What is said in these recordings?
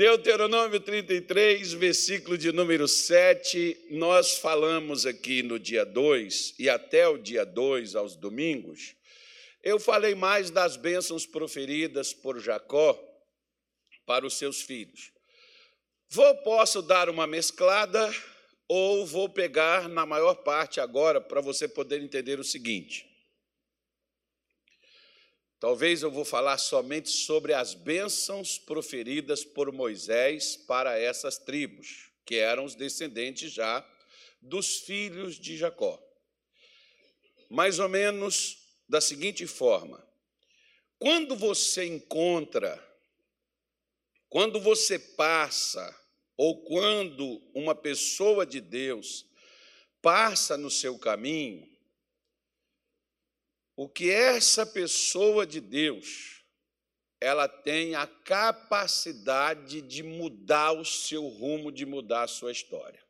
Deuteronômio 33, versículo de número 7, nós falamos aqui no dia 2 e até o dia 2, aos domingos, eu falei mais das bênçãos proferidas por Jacó para os seus filhos. Vou, posso dar uma mesclada ou vou pegar na maior parte agora para você poder entender o seguinte. Talvez eu vou falar somente sobre as bênçãos proferidas por Moisés para essas tribos, que eram os descendentes já dos filhos de Jacó. Mais ou menos da seguinte forma: quando você encontra, quando você passa, ou quando uma pessoa de Deus passa no seu caminho, o que essa pessoa de Deus, ela tem a capacidade de mudar o seu rumo, de mudar a sua história.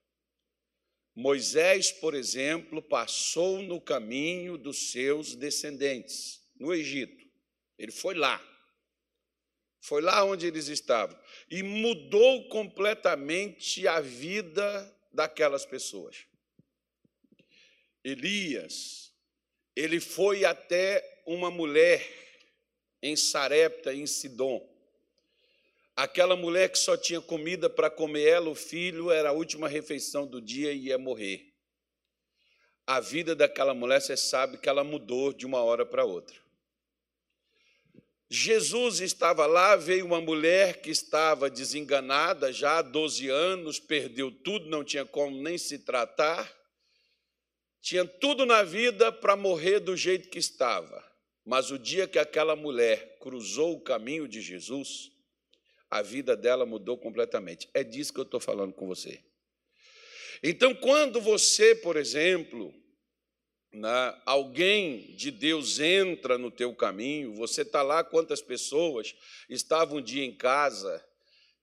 Moisés, por exemplo, passou no caminho dos seus descendentes, no Egito. Ele foi lá. Foi lá onde eles estavam. E mudou completamente a vida daquelas pessoas. Elias ele foi até uma mulher em Sarepta, em Sidom. Aquela mulher que só tinha comida para comer ela, o filho, era a última refeição do dia e ia morrer. A vida daquela mulher, você sabe que ela mudou de uma hora para outra. Jesus estava lá, veio uma mulher que estava desenganada já há 12 anos, perdeu tudo, não tinha como nem se tratar tinha tudo na vida para morrer do jeito que estava, mas o dia que aquela mulher cruzou o caminho de Jesus, a vida dela mudou completamente. É disso que eu estou falando com você. Então, quando você, por exemplo, né, alguém de Deus entra no teu caminho, você está lá, quantas pessoas estavam um dia em casa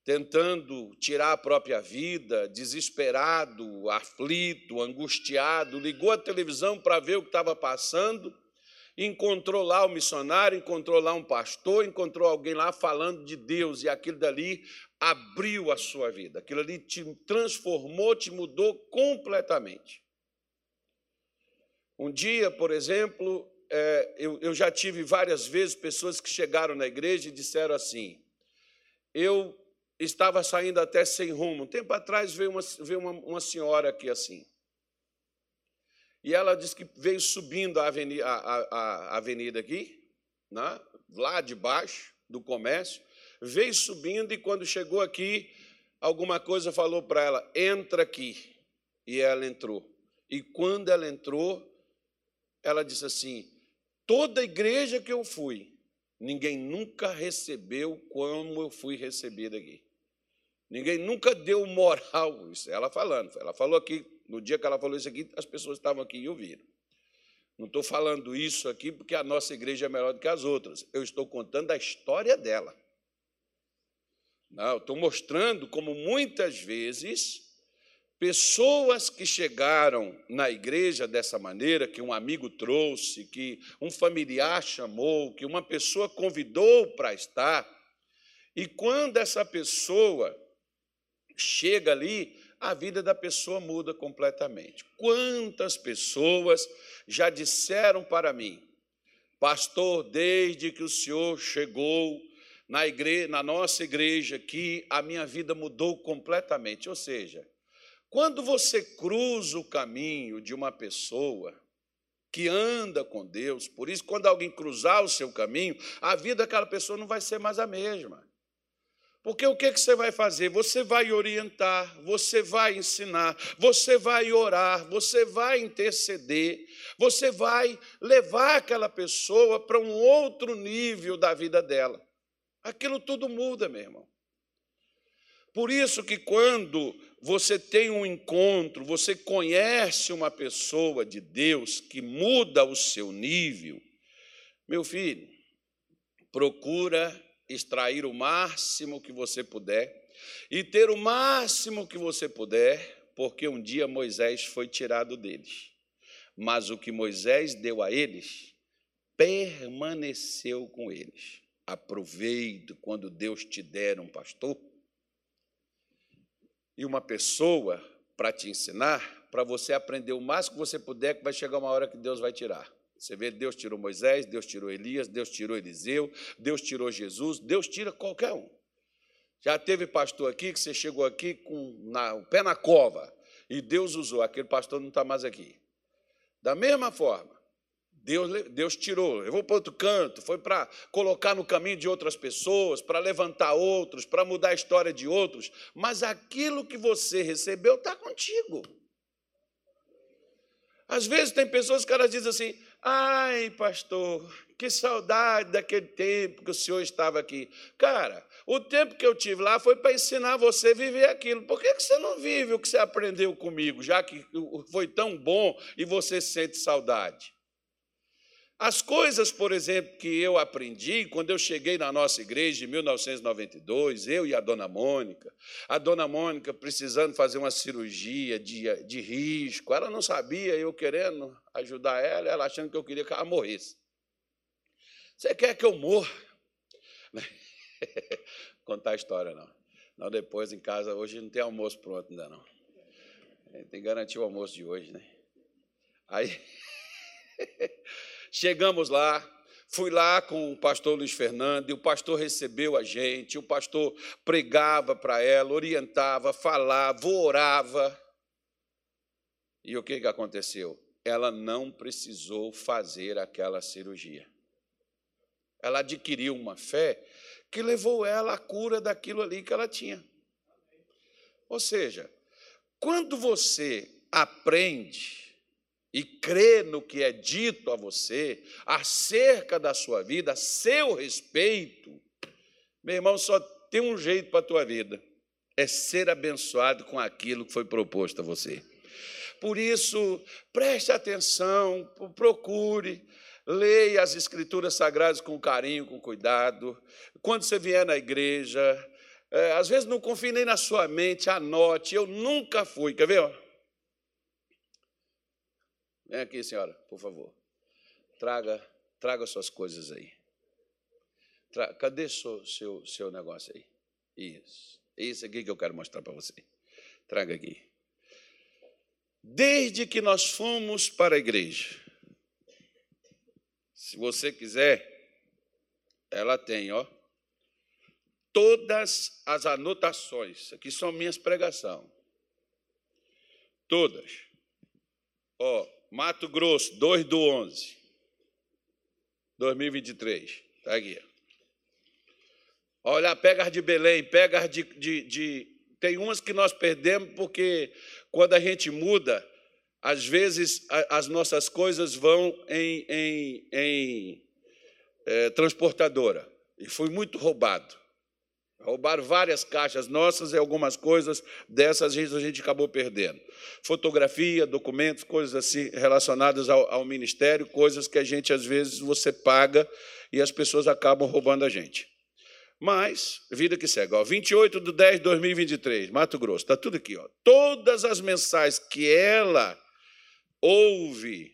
tentando tirar a própria vida, desesperado, aflito, angustiado, ligou a televisão para ver o que estava passando, encontrou lá o missionário, encontrou lá um pastor, encontrou alguém lá falando de Deus, e aquilo dali abriu a sua vida, aquilo ali te transformou, te mudou completamente. Um dia, por exemplo, é, eu já tive várias vezes pessoas que chegaram na igreja e disseram assim: Eu estava saindo até sem rumo. Um tempo atrás veio uma, veio uma, uma senhora aqui assim. E ela disse que veio subindo a avenida, a, a, avenida aqui, né, lá de baixo do comércio, veio subindo e quando chegou aqui, alguma coisa falou para ela: entra aqui. E ela entrou. E quando ela entrou, ela disse assim: toda igreja que eu fui, ninguém nunca recebeu como eu fui recebida aqui. Ninguém nunca deu moral, isso ela falando. Ela falou aqui, no dia que ela falou isso aqui, as pessoas estavam aqui e ouviram. Não estou falando isso aqui porque a nossa igreja é melhor do que as outras. Eu estou contando a história dela. Não, estou mostrando como muitas vezes pessoas que chegaram na igreja dessa maneira, que um amigo trouxe, que um familiar chamou, que uma pessoa convidou para estar, e quando essa pessoa chega ali, a vida da pessoa muda completamente. Quantas pessoas já disseram para mim, pastor, desde que o senhor chegou na, igreja, na nossa igreja aqui, a minha vida mudou completamente. Ou seja, quando você cruza o caminho de uma pessoa que anda com Deus, por isso, quando alguém cruzar o seu caminho, a vida daquela pessoa não vai ser mais a mesma. Porque o que, que você vai fazer? Você vai orientar, você vai ensinar, você vai orar, você vai interceder, você vai levar aquela pessoa para um outro nível da vida dela. Aquilo tudo muda, meu irmão. Por isso que quando você tem um encontro, você conhece uma pessoa de Deus que muda o seu nível, meu filho, procura extrair o máximo que você puder e ter o máximo que você puder, porque um dia Moisés foi tirado deles. Mas o que Moisés deu a eles permaneceu com eles. Aproveite quando Deus te der um pastor, e uma pessoa para te ensinar, para você aprender o máximo que você puder, que vai chegar uma hora que Deus vai tirar. Você vê, Deus tirou Moisés, Deus tirou Elias, Deus tirou Eliseu, Deus tirou Jesus, Deus tira qualquer um. Já teve pastor aqui que você chegou aqui com na, o pé na cova e Deus usou, aquele pastor não está mais aqui. Da mesma forma, Deus, Deus tirou, levou para outro canto, foi para colocar no caminho de outras pessoas, para levantar outros, para mudar a história de outros, mas aquilo que você recebeu está contigo. Às vezes tem pessoas que elas dizem assim: ai, pastor, que saudade daquele tempo que o senhor estava aqui. Cara, o tempo que eu tive lá foi para ensinar você a viver aquilo. Por que você não vive o que você aprendeu comigo, já que foi tão bom e você sente saudade? As coisas, por exemplo, que eu aprendi quando eu cheguei na nossa igreja em 1992, eu e a dona Mônica, a dona Mônica precisando fazer uma cirurgia de, de risco, ela não sabia, eu querendo ajudar ela, ela achando que eu queria que ela morresse. Você quer que eu morra? Contar a história, não. Não, depois em casa, hoje não tem almoço pronto ainda, não. Tem que garantir o almoço de hoje, né? Aí. Chegamos lá, fui lá com o pastor Luiz Fernando, e o pastor recebeu a gente, o pastor pregava para ela, orientava, falava, orava. E o que, que aconteceu? Ela não precisou fazer aquela cirurgia. Ela adquiriu uma fé que levou ela à cura daquilo ali que ela tinha. Ou seja, quando você aprende e crê no que é dito a você acerca da sua vida, a seu respeito, meu irmão, só tem um jeito para a tua vida: é ser abençoado com aquilo que foi proposto a você. Por isso, preste atenção, procure, leia as Escrituras Sagradas com carinho, com cuidado. Quando você vier na igreja, é, às vezes não confie nem na sua mente, anote. Eu nunca fui, quer ver? Vem aqui, senhora, por favor. Traga, traga suas coisas aí. Tra Cadê seu, seu, seu negócio aí? Isso. Isso aqui que eu quero mostrar para você. Traga aqui. Desde que nós fomos para a igreja, se você quiser, ela tem, ó, todas as anotações. Aqui são minhas pregações. Todas. Ó, Mato Grosso, 2 do 11, 2023. Está aqui. Olha, pega as de Belém, pega as de, de, de. Tem umas que nós perdemos porque quando a gente muda, às vezes as nossas coisas vão em, em, em é, transportadora. E foi muito roubado. Roubaram várias caixas nossas e algumas coisas dessas a gente acabou perdendo. Fotografia, documentos, coisas assim relacionadas ao, ao, ministério, coisas que a gente, às vezes, você paga e as pessoas acabam roubando a gente. Mas, vida que segue, ó, 28 de 10 de 2023, Mato Grosso, está tudo aqui. Ó. Todas as mensagens que ela ouve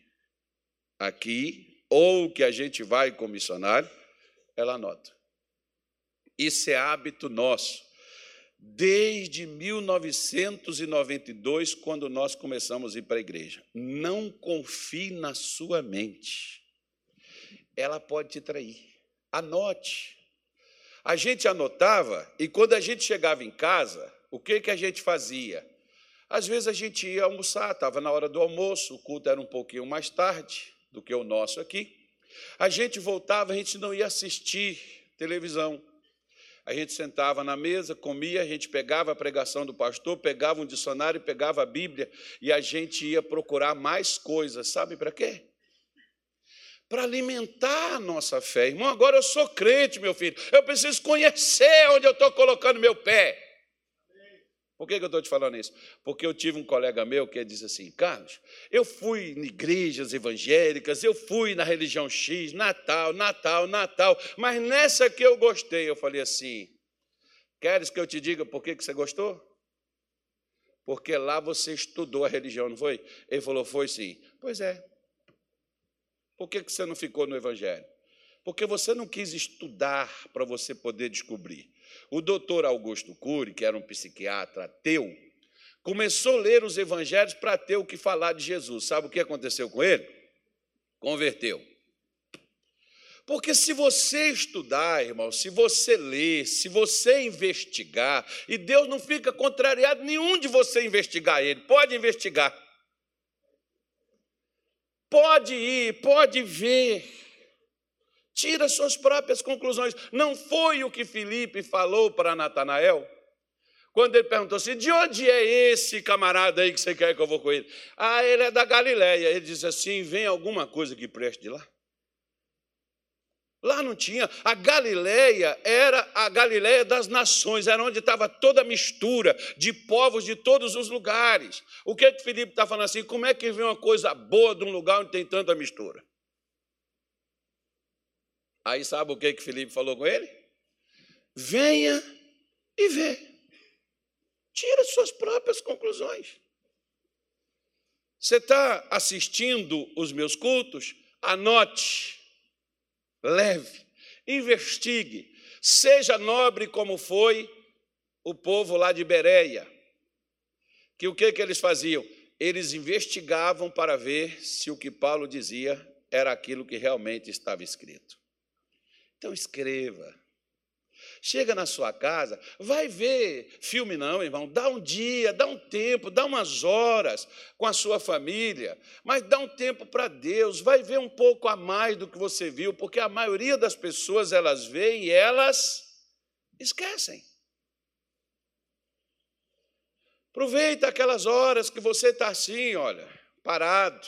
aqui, ou que a gente vai comissionar, ela anota. Isso é hábito nosso. Desde 1992, quando nós começamos a ir para a igreja. Não confie na sua mente. Ela pode te trair. Anote. A gente anotava e quando a gente chegava em casa, o que, que a gente fazia? Às vezes a gente ia almoçar, estava na hora do almoço, o culto era um pouquinho mais tarde do que o nosso aqui. A gente voltava, a gente não ia assistir televisão a gente sentava na mesa, comia, a gente pegava a pregação do pastor, pegava um dicionário, pegava a Bíblia e a gente ia procurar mais coisas. Sabe para quê? Para alimentar a nossa fé. Irmão, agora eu sou crente, meu filho. Eu preciso conhecer onde eu estou colocando meu pé. Por que, eu estou te falando isso? Porque eu tive um colega meu que disse assim: Carlos, eu fui em igrejas evangélicas, eu fui na religião X, Natal, Natal, Natal, mas nessa que eu gostei, eu falei assim: Queres que eu te diga por que, que você gostou? Porque lá você estudou a religião, não foi? Ele falou: Foi sim. Pois é. Por que, que você não ficou no evangelho? Porque você não quis estudar para você poder descobrir. O doutor Augusto Cury, que era um psiquiatra ateu, começou a ler os evangelhos para ter o que falar de Jesus. Sabe o que aconteceu com ele? Converteu. Porque se você estudar, irmão, se você ler, se você investigar, e Deus não fica contrariado nenhum de você investigar ele, pode investigar. Pode ir, pode ver. Tira suas próprias conclusões. Não foi o que Felipe falou para Natanael? Quando ele perguntou assim: de onde é esse camarada aí que você quer que eu vou com ele? Ah, ele é da Galiléia. Ele disse assim: vem alguma coisa que preste de lá? Lá não tinha. A Galiléia era a Galiléia das nações, era onde estava toda a mistura de povos de todos os lugares. O que, é que Filipe está falando assim? Como é que vem uma coisa boa de um lugar onde tem tanta mistura? Aí sabe o que, que Filipe falou com ele? Venha e vê. Tira suas próprias conclusões. Você está assistindo os meus cultos? Anote, leve, investigue, seja nobre como foi o povo lá de Bereia. Que o que, que eles faziam? Eles investigavam para ver se o que Paulo dizia era aquilo que realmente estava escrito. Então escreva, Chega na sua casa, vai ver filme, não, irmão. Dá um dia, dá um tempo, dá umas horas com a sua família, mas dá um tempo para Deus. Vai ver um pouco a mais do que você viu, porque a maioria das pessoas elas veem e elas esquecem. Aproveita aquelas horas que você está assim, olha, parado.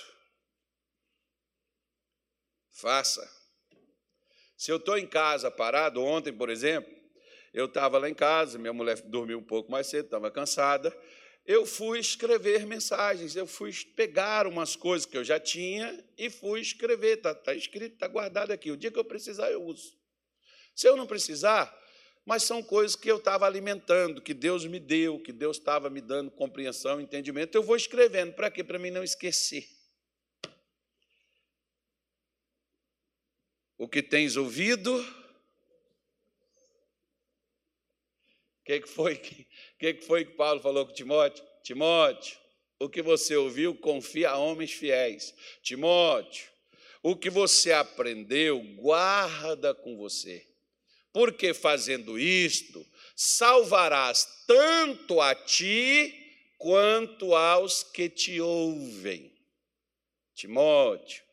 Faça. Se eu estou em casa parado, ontem, por exemplo, eu estava lá em casa, minha mulher dormiu um pouco mais cedo, estava cansada. Eu fui escrever mensagens, eu fui pegar umas coisas que eu já tinha e fui escrever. Está tá escrito, está guardado aqui. O dia que eu precisar, eu uso. Se eu não precisar, mas são coisas que eu estava alimentando, que Deus me deu, que Deus estava me dando compreensão, entendimento. Eu vou escrevendo. Para quê? Para mim não esquecer. O que tens ouvido, que, que, foi, que, que foi que Paulo falou com Timóteo? Timóteo, o que você ouviu, confia a homens fiéis. Timóteo, o que você aprendeu, guarda com você. Porque fazendo isto, salvarás tanto a ti quanto aos que te ouvem. Timóteo,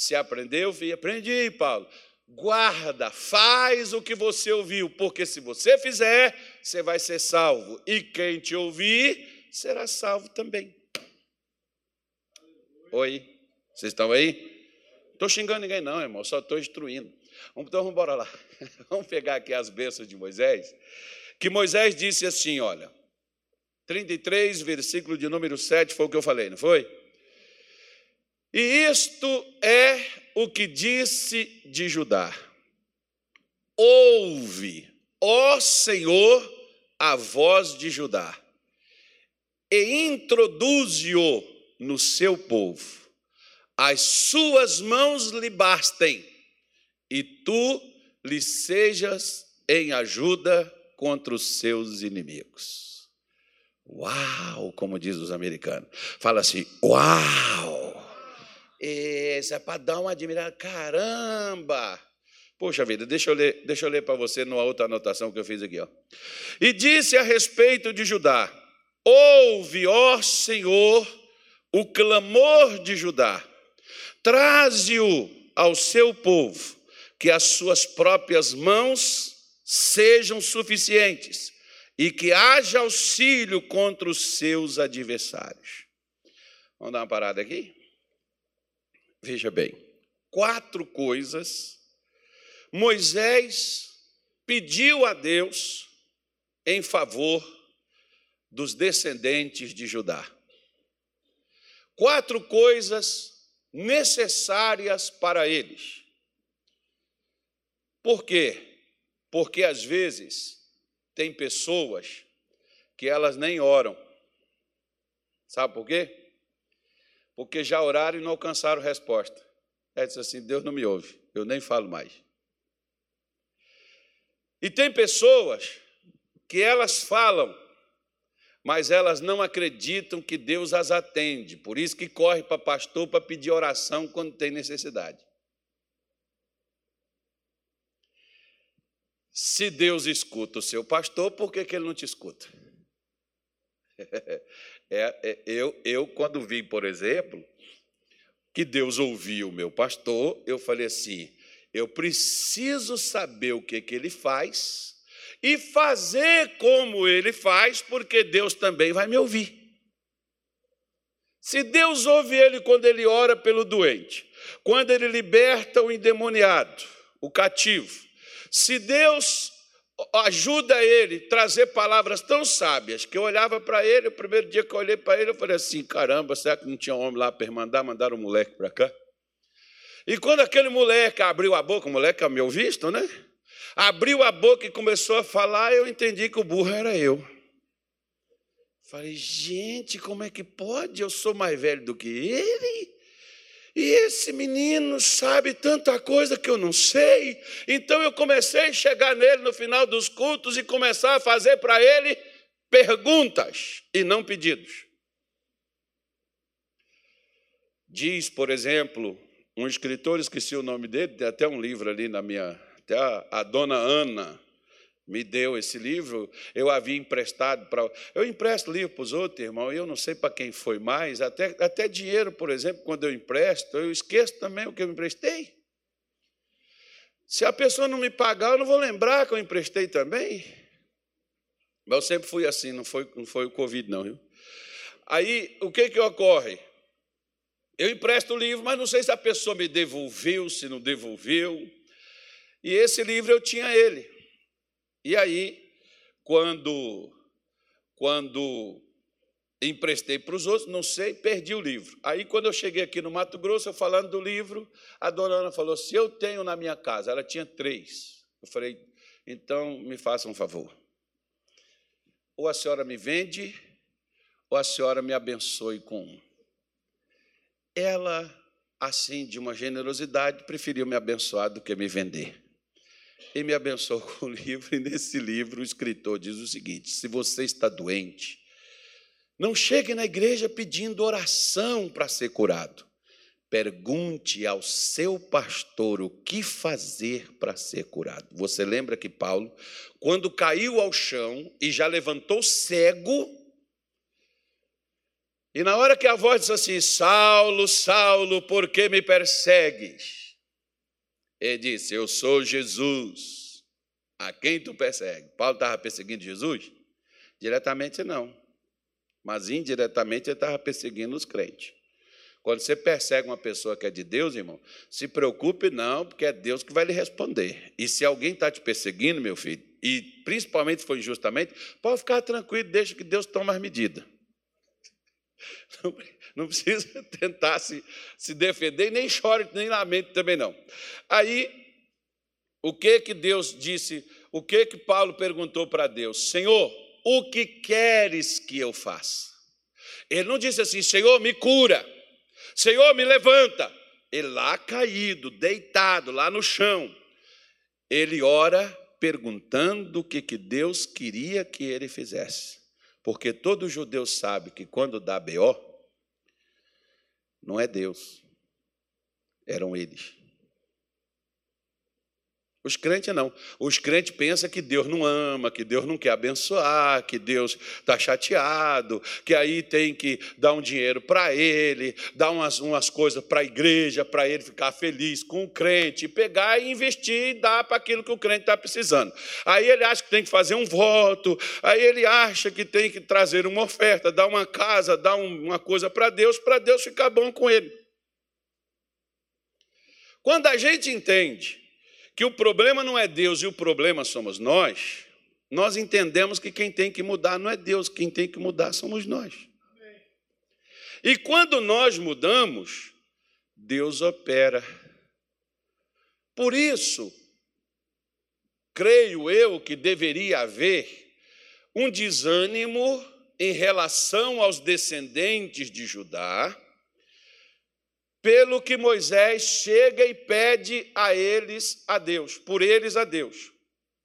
se aprendeu, aprendi, Paulo guarda, faz o que você ouviu, porque se você fizer, você vai ser salvo, e quem te ouvir será salvo também. Oi, vocês estão aí? Estou xingando ninguém, não, irmão, só estou instruindo. Então vamos embora lá. Vamos pegar aqui as bênçãos de Moisés. Que Moisés disse assim: olha, 33, versículo de número 7, foi o que eu falei, não foi? E isto é o que disse de Judá: Ouve, ó Senhor, a voz de Judá, e introduze-o no seu povo. As suas mãos lhe bastem, e tu lhe sejas em ajuda contra os seus inimigos. Uau, como diz os americanos. Fala assim: Uau! Esse é para dar uma admirada. Caramba! Poxa vida, deixa eu ler, deixa eu ler para você numa outra anotação que eu fiz aqui. Ó. E disse a respeito de Judá: Ouve, ó Senhor, o clamor de Judá, traze-o ao seu povo, que as suas próprias mãos sejam suficientes e que haja auxílio contra os seus adversários. Vamos dar uma parada aqui? Veja bem, quatro coisas Moisés pediu a Deus em favor dos descendentes de Judá. Quatro coisas necessárias para eles. Por quê? Porque às vezes tem pessoas que elas nem oram. Sabe por quê? Porque já oraram e não alcançaram resposta. Ela disse assim: Deus não me ouve, eu nem falo mais. E tem pessoas que elas falam, mas elas não acreditam que Deus as atende, por isso que corre para pastor para pedir oração quando tem necessidade. Se Deus escuta o seu pastor, por que, que ele não te escuta? É, é, eu, eu, quando vi, por exemplo, que Deus ouviu o meu pastor, eu falei assim: eu preciso saber o que, que ele faz e fazer como ele faz, porque Deus também vai me ouvir. Se Deus ouve ele quando ele ora pelo doente, quando ele liberta o endemoniado, o cativo, se Deus ajuda ele a trazer palavras tão sábias que eu olhava para ele, o primeiro dia que eu olhei para ele, eu falei assim: caramba, será que não tinha homem lá para mandar? Mandaram um moleque para cá. E quando aquele moleque abriu a boca, o moleque é meu visto, né? Abriu a boca e começou a falar, eu entendi que o burro era eu. Falei, gente, como é que pode? Eu sou mais velho do que ele. E esse menino sabe tanta coisa que eu não sei. Então eu comecei a chegar nele no final dos cultos e começar a fazer para ele perguntas e não pedidos. Diz, por exemplo, um escritor, esqueci o nome dele, tem até um livro ali na minha. Até a, a dona Ana me deu esse livro, eu havia emprestado para. Eu empresto livro para os outros, irmão, e eu não sei para quem foi mais. Até, até dinheiro, por exemplo, quando eu empresto, eu esqueço também o que eu emprestei. Se a pessoa não me pagar, eu não vou lembrar que eu emprestei também. Mas eu sempre fui assim, não foi, não foi o Covid, não, viu? Aí, o que, que ocorre? Eu empresto o livro, mas não sei se a pessoa me devolveu, se não devolveu. E esse livro eu tinha ele. E aí, quando, quando emprestei para os outros, não sei, perdi o livro. Aí, quando eu cheguei aqui no Mato Grosso, eu falando do livro, a dona Ana falou: se eu tenho na minha casa, ela tinha três. Eu falei: então me faça um favor. Ou a senhora me vende, ou a senhora me abençoe com um. Ela, assim, de uma generosidade, preferiu me abençoar do que me vender e me abençoou com o livro, e nesse livro o escritor diz o seguinte: se você está doente, não chegue na igreja pedindo oração para ser curado. Pergunte ao seu pastor o que fazer para ser curado. Você lembra que Paulo, quando caiu ao chão e já levantou cego, e na hora que a voz disse assim: Saulo, Saulo, por que me persegues? Ele disse: Eu sou Jesus, a quem tu persegue. Paulo estava perseguindo Jesus? Diretamente não, mas indiretamente ele estava perseguindo os crentes. Quando você persegue uma pessoa que é de Deus, irmão, se preocupe não, porque é Deus que vai lhe responder. E se alguém está te perseguindo, meu filho, e principalmente foi injustamente, pode ficar tranquilo, deixa que Deus tome as medidas. Não tentar se, se defender, nem chore, nem lamente também não. Aí, o que que Deus disse, o que que Paulo perguntou para Deus? Senhor, o que queres que eu faça? Ele não disse assim, Senhor, me cura, Senhor, me levanta. Ele lá caído, deitado, lá no chão, ele ora perguntando o que, que Deus queria que ele fizesse. Porque todo judeu sabe que quando dá BO, não é Deus, eram eles. Os crentes não. Os crentes pensam que Deus não ama, que Deus não quer abençoar, que Deus está chateado, que aí tem que dar um dinheiro para ele, dar umas, umas coisas para a igreja, para ele ficar feliz com o crente, pegar e investir e dar para aquilo que o crente está precisando. Aí ele acha que tem que fazer um voto, aí ele acha que tem que trazer uma oferta, dar uma casa, dar uma coisa para Deus, para Deus ficar bom com ele. Quando a gente entende que o problema não é Deus e o problema somos nós, nós entendemos que quem tem que mudar não é Deus, quem tem que mudar somos nós. E quando nós mudamos, Deus opera. Por isso, creio eu que deveria haver um desânimo em relação aos descendentes de Judá, pelo que Moisés chega e pede a eles a Deus, por eles a Deus.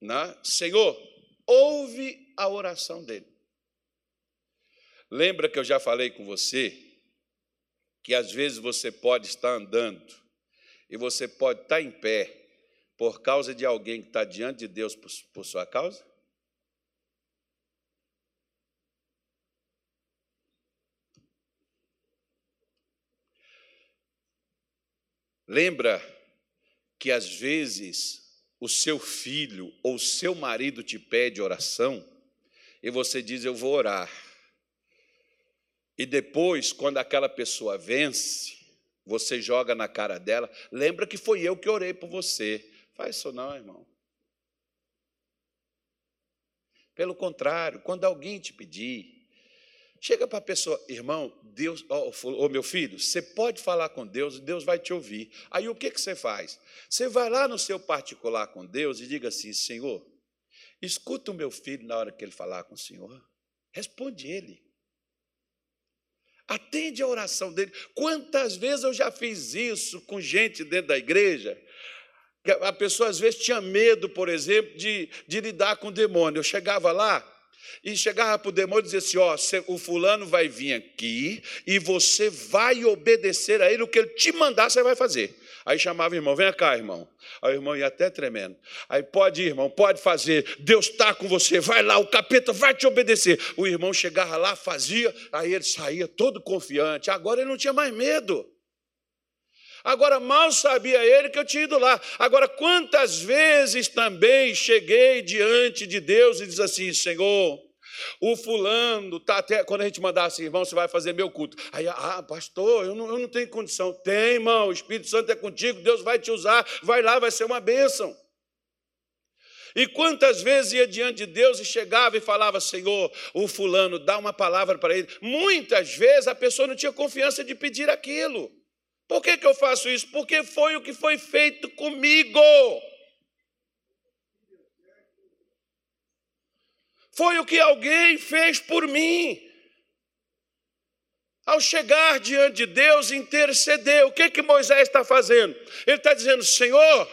Né? Senhor, ouve a oração dele. Lembra que eu já falei com você que às vezes você pode estar andando e você pode estar em pé por causa de alguém que está diante de Deus por, por sua causa? Lembra que às vezes o seu filho ou o seu marido te pede oração e você diz: Eu vou orar. E depois, quando aquela pessoa vence, você joga na cara dela: Lembra que foi eu que orei por você. Faz isso não, irmão. Pelo contrário, quando alguém te pedir, Chega para a pessoa, irmão, Deus, oh, oh, meu filho, você pode falar com Deus, Deus vai te ouvir. Aí o que, que você faz? Você vai lá no seu particular com Deus e diga assim: Senhor, escuta o meu filho na hora que ele falar com o Senhor. Responde ele. Atende a oração dele. Quantas vezes eu já fiz isso com gente dentro da igreja? A pessoa às vezes tinha medo, por exemplo, de, de lidar com o demônio. Eu chegava lá, e chegava para o demônio e dizia assim: Ó, o fulano vai vir aqui e você vai obedecer a ele, o que ele te mandar, você vai fazer. Aí chamava o irmão, vem cá, irmão. Aí o irmão ia até tremendo. Aí pode ir, irmão, pode fazer. Deus está com você, vai lá, o capeta vai te obedecer. O irmão chegava lá, fazia, aí ele saía todo confiante. Agora ele não tinha mais medo. Agora, mal sabia ele que eu tinha ido lá. Agora, quantas vezes também cheguei diante de Deus e diz assim: Senhor, o fulano tá até. Quando a gente mandar assim, irmão, você vai fazer meu culto. Aí, ah, pastor, eu não, eu não tenho condição. Tem, irmão, o Espírito Santo é contigo, Deus vai te usar, vai lá, vai ser uma bênção. E quantas vezes ia diante de Deus e chegava e falava, Senhor, o fulano, dá uma palavra para ele. Muitas vezes a pessoa não tinha confiança de pedir aquilo. Por que, que eu faço isso? Porque foi o que foi feito comigo. Foi o que alguém fez por mim. Ao chegar diante de Deus, interceder. O que, que Moisés está fazendo? Ele está dizendo: Senhor,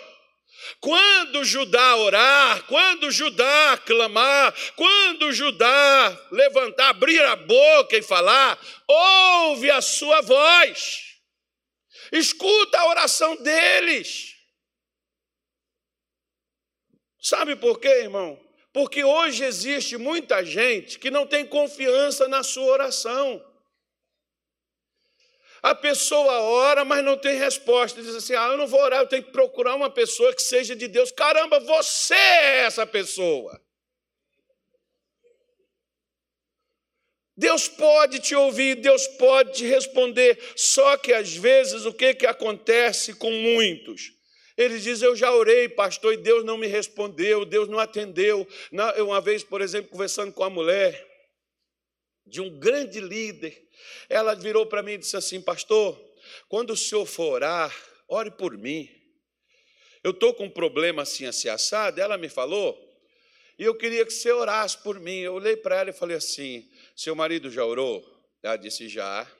quando Judá orar, quando Judá clamar, quando Judá levantar, abrir a boca e falar, ouve a sua voz. Escuta a oração deles. Sabe por quê, irmão? Porque hoje existe muita gente que não tem confiança na sua oração. A pessoa ora, mas não tem resposta. Diz assim: Ah, eu não vou orar, eu tenho que procurar uma pessoa que seja de Deus. Caramba, você é essa pessoa. Deus pode te ouvir, Deus pode te responder, só que às vezes o que, que acontece com muitos? Eles dizem, eu já orei, pastor, e Deus não me respondeu, Deus não atendeu. Uma vez, por exemplo, conversando com a mulher de um grande líder, ela virou para mim e disse assim, pastor, quando o senhor for orar, ore por mim. Eu estou com um problema assim, assim, assado, ela me falou, e eu queria que você orasse por mim. Eu olhei para ela e falei assim, seu marido já orou? Ela disse: Já.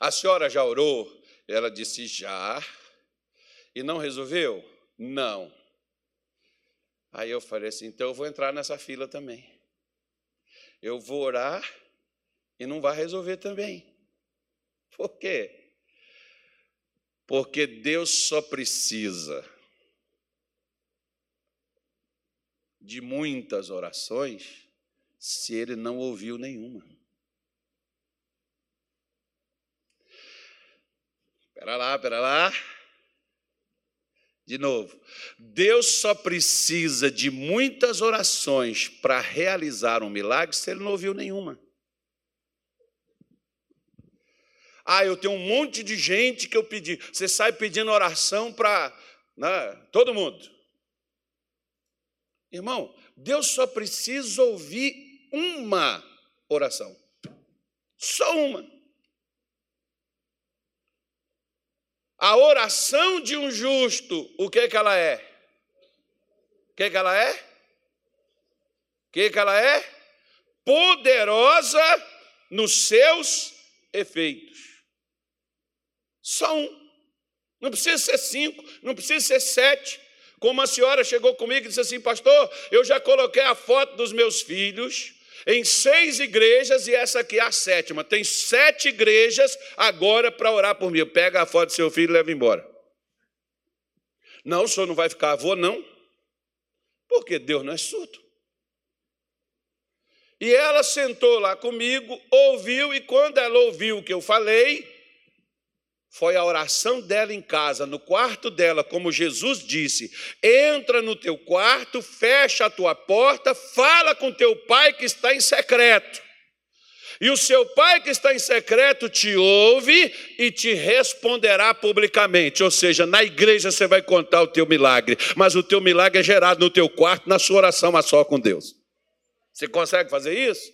A senhora já orou? Ela disse: Já. E não resolveu? Não. Aí eu falei assim: então eu vou entrar nessa fila também. Eu vou orar e não vai resolver também. Por quê? Porque Deus só precisa de muitas orações se ele não ouviu nenhuma. Espera lá, espera lá. De novo, Deus só precisa de muitas orações para realizar um milagre se ele não ouviu nenhuma. Ah, eu tenho um monte de gente que eu pedi. Você sai pedindo oração para né, todo mundo. Irmão, Deus só precisa ouvir uma oração. Só uma. A oração de um justo, o que que ela é? O que que ela é? O que que ela é? Poderosa nos seus efeitos. Só um. Não precisa ser cinco, não precisa ser sete. Como a senhora chegou comigo e disse assim, pastor, eu já coloquei a foto dos meus filhos, em seis igrejas e essa aqui é a sétima. Tem sete igrejas agora para orar por mim. Pega a foto do seu filho e leva embora. Não, o senhor não vai ficar avô, não. Porque Deus não é surdo. E ela sentou lá comigo, ouviu, e quando ela ouviu o que eu falei, foi a oração dela em casa, no quarto dela, como Jesus disse: entra no teu quarto, fecha a tua porta, fala com teu pai que está em secreto. E o seu pai que está em secreto te ouve e te responderá publicamente. Ou seja, na igreja você vai contar o teu milagre, mas o teu milagre é gerado no teu quarto, na sua oração a só com Deus. Você consegue fazer isso?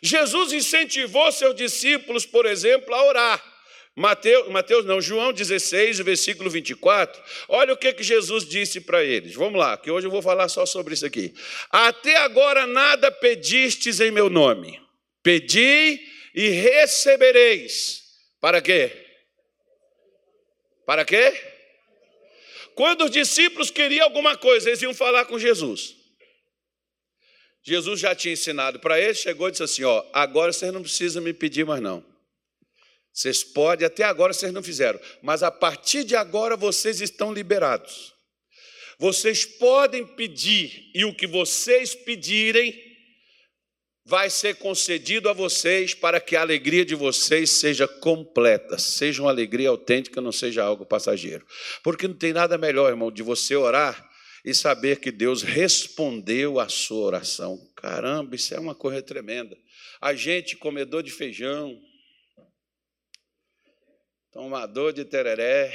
Jesus incentivou seus discípulos, por exemplo, a orar. Mateus, Mateus não, João 16, versículo 24. Olha o que, que Jesus disse para eles. Vamos lá, que hoje eu vou falar só sobre isso aqui. Até agora nada pedistes em meu nome. Pedi e recebereis. Para quê? Para quê? Quando os discípulos queriam alguma coisa, eles iam falar com Jesus. Jesus já tinha ensinado para eles, chegou e disse assim: Ó, agora vocês não precisam me pedir mais, não. Vocês podem, até agora vocês não fizeram, mas a partir de agora vocês estão liberados. Vocês podem pedir, e o que vocês pedirem vai ser concedido a vocês para que a alegria de vocês seja completa, seja uma alegria autêntica, não seja algo passageiro. Porque não tem nada melhor, irmão, de você orar e saber que Deus respondeu à sua oração. Caramba, isso é uma coisa tremenda. A gente, comedor de feijão, tomador de tereré,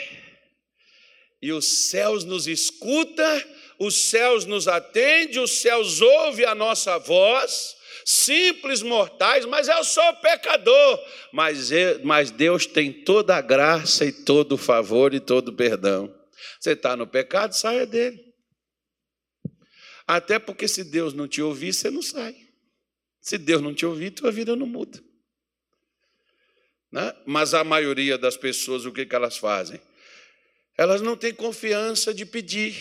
e os céus nos escuta, os céus nos atende, os céus ouve a nossa voz, simples mortais, mas eu sou pecador. Mas, eu, mas Deus tem toda a graça e todo o favor e todo o perdão. Você está no pecado, saia dele. Até porque se Deus não te ouvir, você não sai. Se Deus não te ouvir, tua vida não muda. Né? Mas a maioria das pessoas, o que, que elas fazem? Elas não têm confiança de pedir,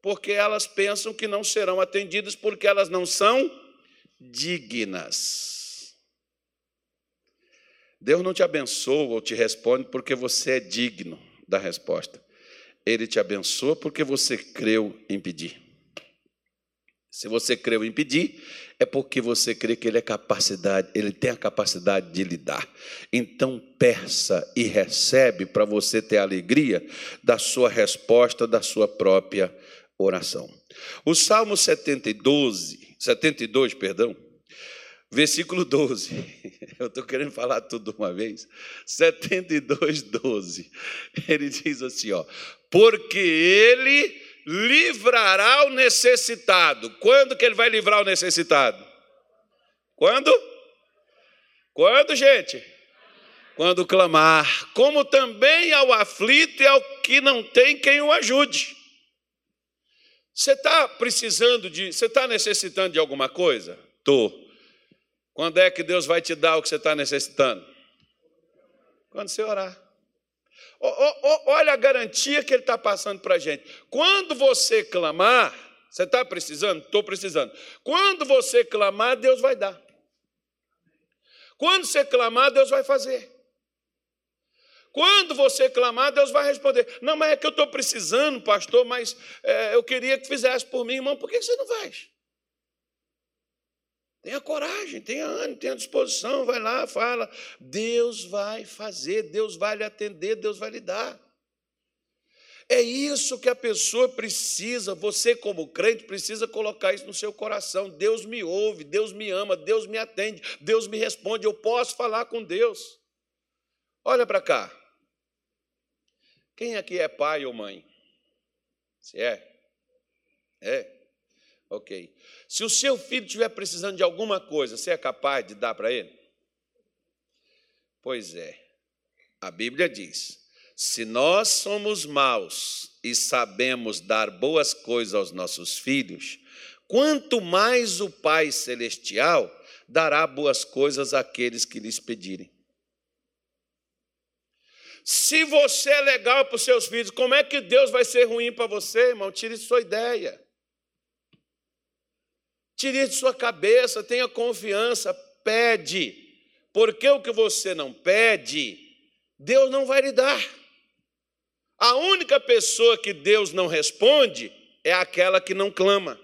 porque elas pensam que não serão atendidas porque elas não são dignas. Deus não te abençoa ou te responde porque você é digno da resposta. Ele te abençoa porque você creu em pedir. Se você creu em pedir, é porque você crê que ele é capacidade, ele tem a capacidade de lhe dar. Então peça e recebe para você ter alegria da sua resposta, da sua própria oração. O Salmo 72, 72, perdão, versículo 12. Eu estou querendo falar tudo uma vez. 72, 12. Ele diz assim: ó, porque ele livrará o necessitado. Quando que ele vai livrar o necessitado? Quando? Quando, gente? Quando clamar, como também ao aflito e ao que não tem quem o ajude. Você está precisando de, você está necessitando de alguma coisa? Estou. Quando é que Deus vai te dar o que você está necessitando? Quando você orar. Olha a garantia que ele está passando para a gente. Quando você clamar, você está precisando? Estou precisando. Quando você clamar, Deus vai dar. Quando você clamar, Deus vai fazer. Quando você clamar, Deus vai responder. Não, mas é que eu estou precisando, pastor, mas é, eu queria que fizesse por mim, irmão. Por que você não faz? Tenha coragem, tenha ânimo, tenha disposição, vai lá, fala. Deus vai fazer, Deus vai lhe atender, Deus vai lhe dar. É isso que a pessoa precisa, você, como crente, precisa colocar isso no seu coração. Deus me ouve, Deus me ama, Deus me atende, Deus me responde, eu posso falar com Deus. Olha para cá. Quem aqui é pai ou mãe? Se é? É. Ok. Se o seu filho estiver precisando de alguma coisa, você é capaz de dar para ele? Pois é. A Bíblia diz: se nós somos maus e sabemos dar boas coisas aos nossos filhos, quanto mais o Pai Celestial dará boas coisas àqueles que lhes pedirem. Se você é legal para os seus filhos, como é que Deus vai ser ruim para você, irmão? Tire sua ideia. Tire de sua cabeça, tenha confiança, pede. Porque o que você não pede, Deus não vai lhe dar. A única pessoa que Deus não responde é aquela que não clama.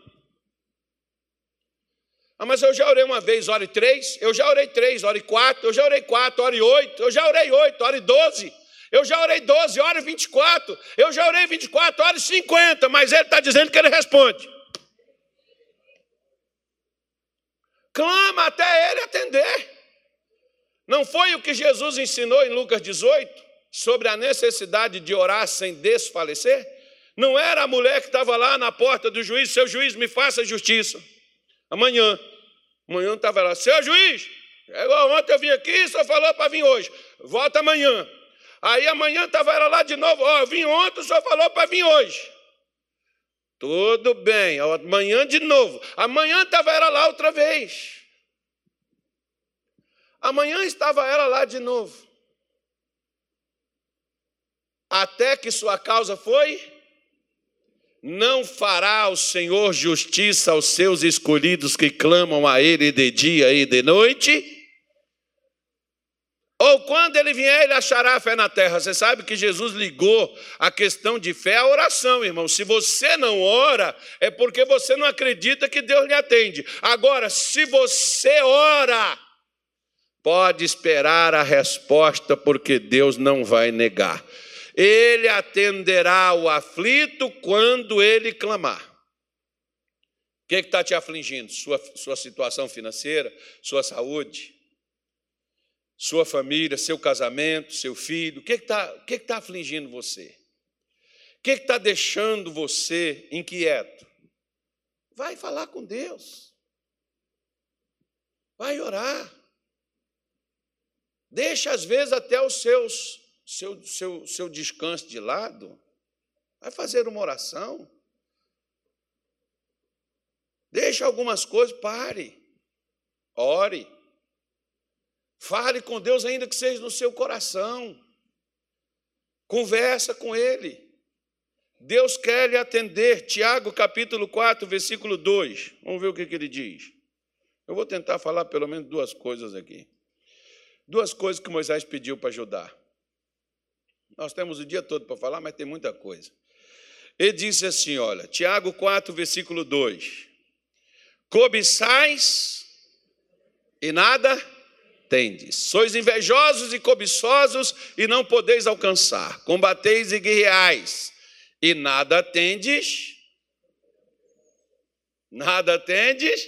Ah, mas eu já orei uma vez, ore três, eu já orei três, ore quatro, eu já orei quatro, ore oito, eu já orei oito, ore doze, eu já orei doze, ore vinte e quatro, eu já orei vinte e quatro, ore cinquenta, mas ele está dizendo que ele responde. Clama até ele atender. Não foi o que Jesus ensinou em Lucas 18 sobre a necessidade de orar sem desfalecer? Não era a mulher que estava lá na porta do juiz, seu juiz, me faça justiça. Amanhã. Amanhã estava lá, seu juiz, igual ontem eu vim aqui, só falou para vir hoje. Volta amanhã. Aí amanhã estava ela lá de novo, ó, vim ontem, só falou para vir hoje. Tudo bem, amanhã de novo. Amanhã estava ela lá outra vez. Amanhã estava ela lá de novo. Até que sua causa foi não fará o Senhor justiça aos seus escolhidos que clamam a Ele de dia e de noite? Ou quando ele vier, ele achará fé na terra. Você sabe que Jesus ligou a questão de fé à oração, irmão. Se você não ora, é porque você não acredita que Deus lhe atende. Agora, se você ora, pode esperar a resposta, porque Deus não vai negar. Ele atenderá o aflito quando ele clamar. O que está te afligindo? Sua, sua situação financeira, sua saúde, sua família, seu casamento, seu filho. O que está que que tá afligindo você? O que está deixando você inquieto? Vai falar com Deus. Vai orar. Deixa, às vezes, até seus seu, seu, seu descanso de lado, vai fazer uma oração. Deixa algumas coisas, pare, ore. Fale com Deus, ainda que seja no seu coração. Conversa com Ele. Deus quer lhe atender. Tiago capítulo 4, versículo 2. Vamos ver o que, que ele diz. Eu vou tentar falar pelo menos duas coisas aqui. Duas coisas que Moisés pediu para ajudar. Nós temos o dia todo para falar, mas tem muita coisa. Ele disse assim: olha, Tiago 4, versículo 2: Cobiçais e nada tendes, sois invejosos e cobiçosos e não podeis alcançar, combateis e guerreais. E nada tendes, nada tendes,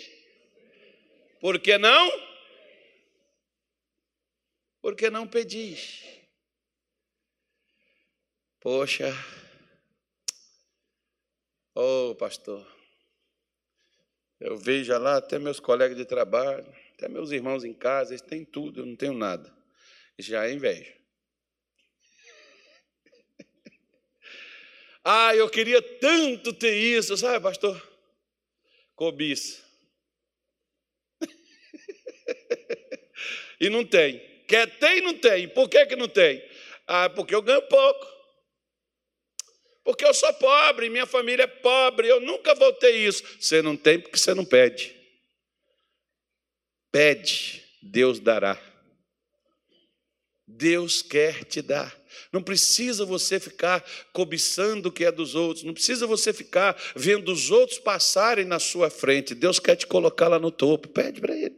por que não? Porque não pedis. Poxa, ô oh, pastor, eu vejo lá até meus colegas de trabalho, até meus irmãos em casa, eles têm tudo, eu não tenho nada. Isso já é inveja. ah, eu queria tanto ter isso, sabe, pastor? Cobiça. e não tem. Quer ter e não tem. Por que, que não tem? Ah, porque eu ganho pouco porque eu sou pobre, minha família é pobre, eu nunca vou ter isso. Você não tem porque você não pede. Pede, Deus dará. Deus quer te dar. Não precisa você ficar cobiçando o que é dos outros, não precisa você ficar vendo os outros passarem na sua frente. Deus quer te colocar lá no topo. Pede para Ele.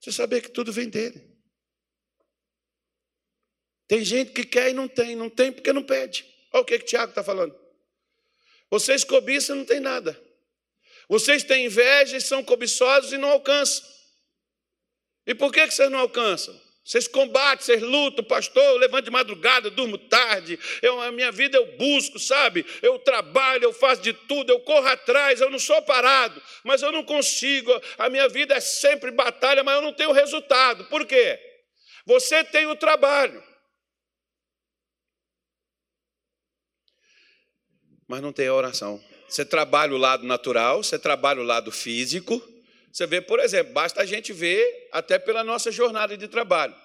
Você saber que tudo vem dele. Tem gente que quer e não tem, não tem porque não pede. Olha o que, que Tiago está falando. Vocês cobiçam e não tem nada. Vocês têm inveja e são cobiçosos e não alcançam. E por que, que vocês não alcançam? Vocês combatem, vocês lutam, pastor, eu levanto de madrugada, durmo tarde, eu, a minha vida eu busco, sabe? Eu trabalho, eu faço de tudo, eu corro atrás, eu não sou parado, mas eu não consigo, a minha vida é sempre batalha, mas eu não tenho resultado. Por quê? Você tem o trabalho, mas não tem a oração. Você trabalha o lado natural, você trabalha o lado físico. Você vê, por exemplo, basta a gente ver até pela nossa jornada de trabalho.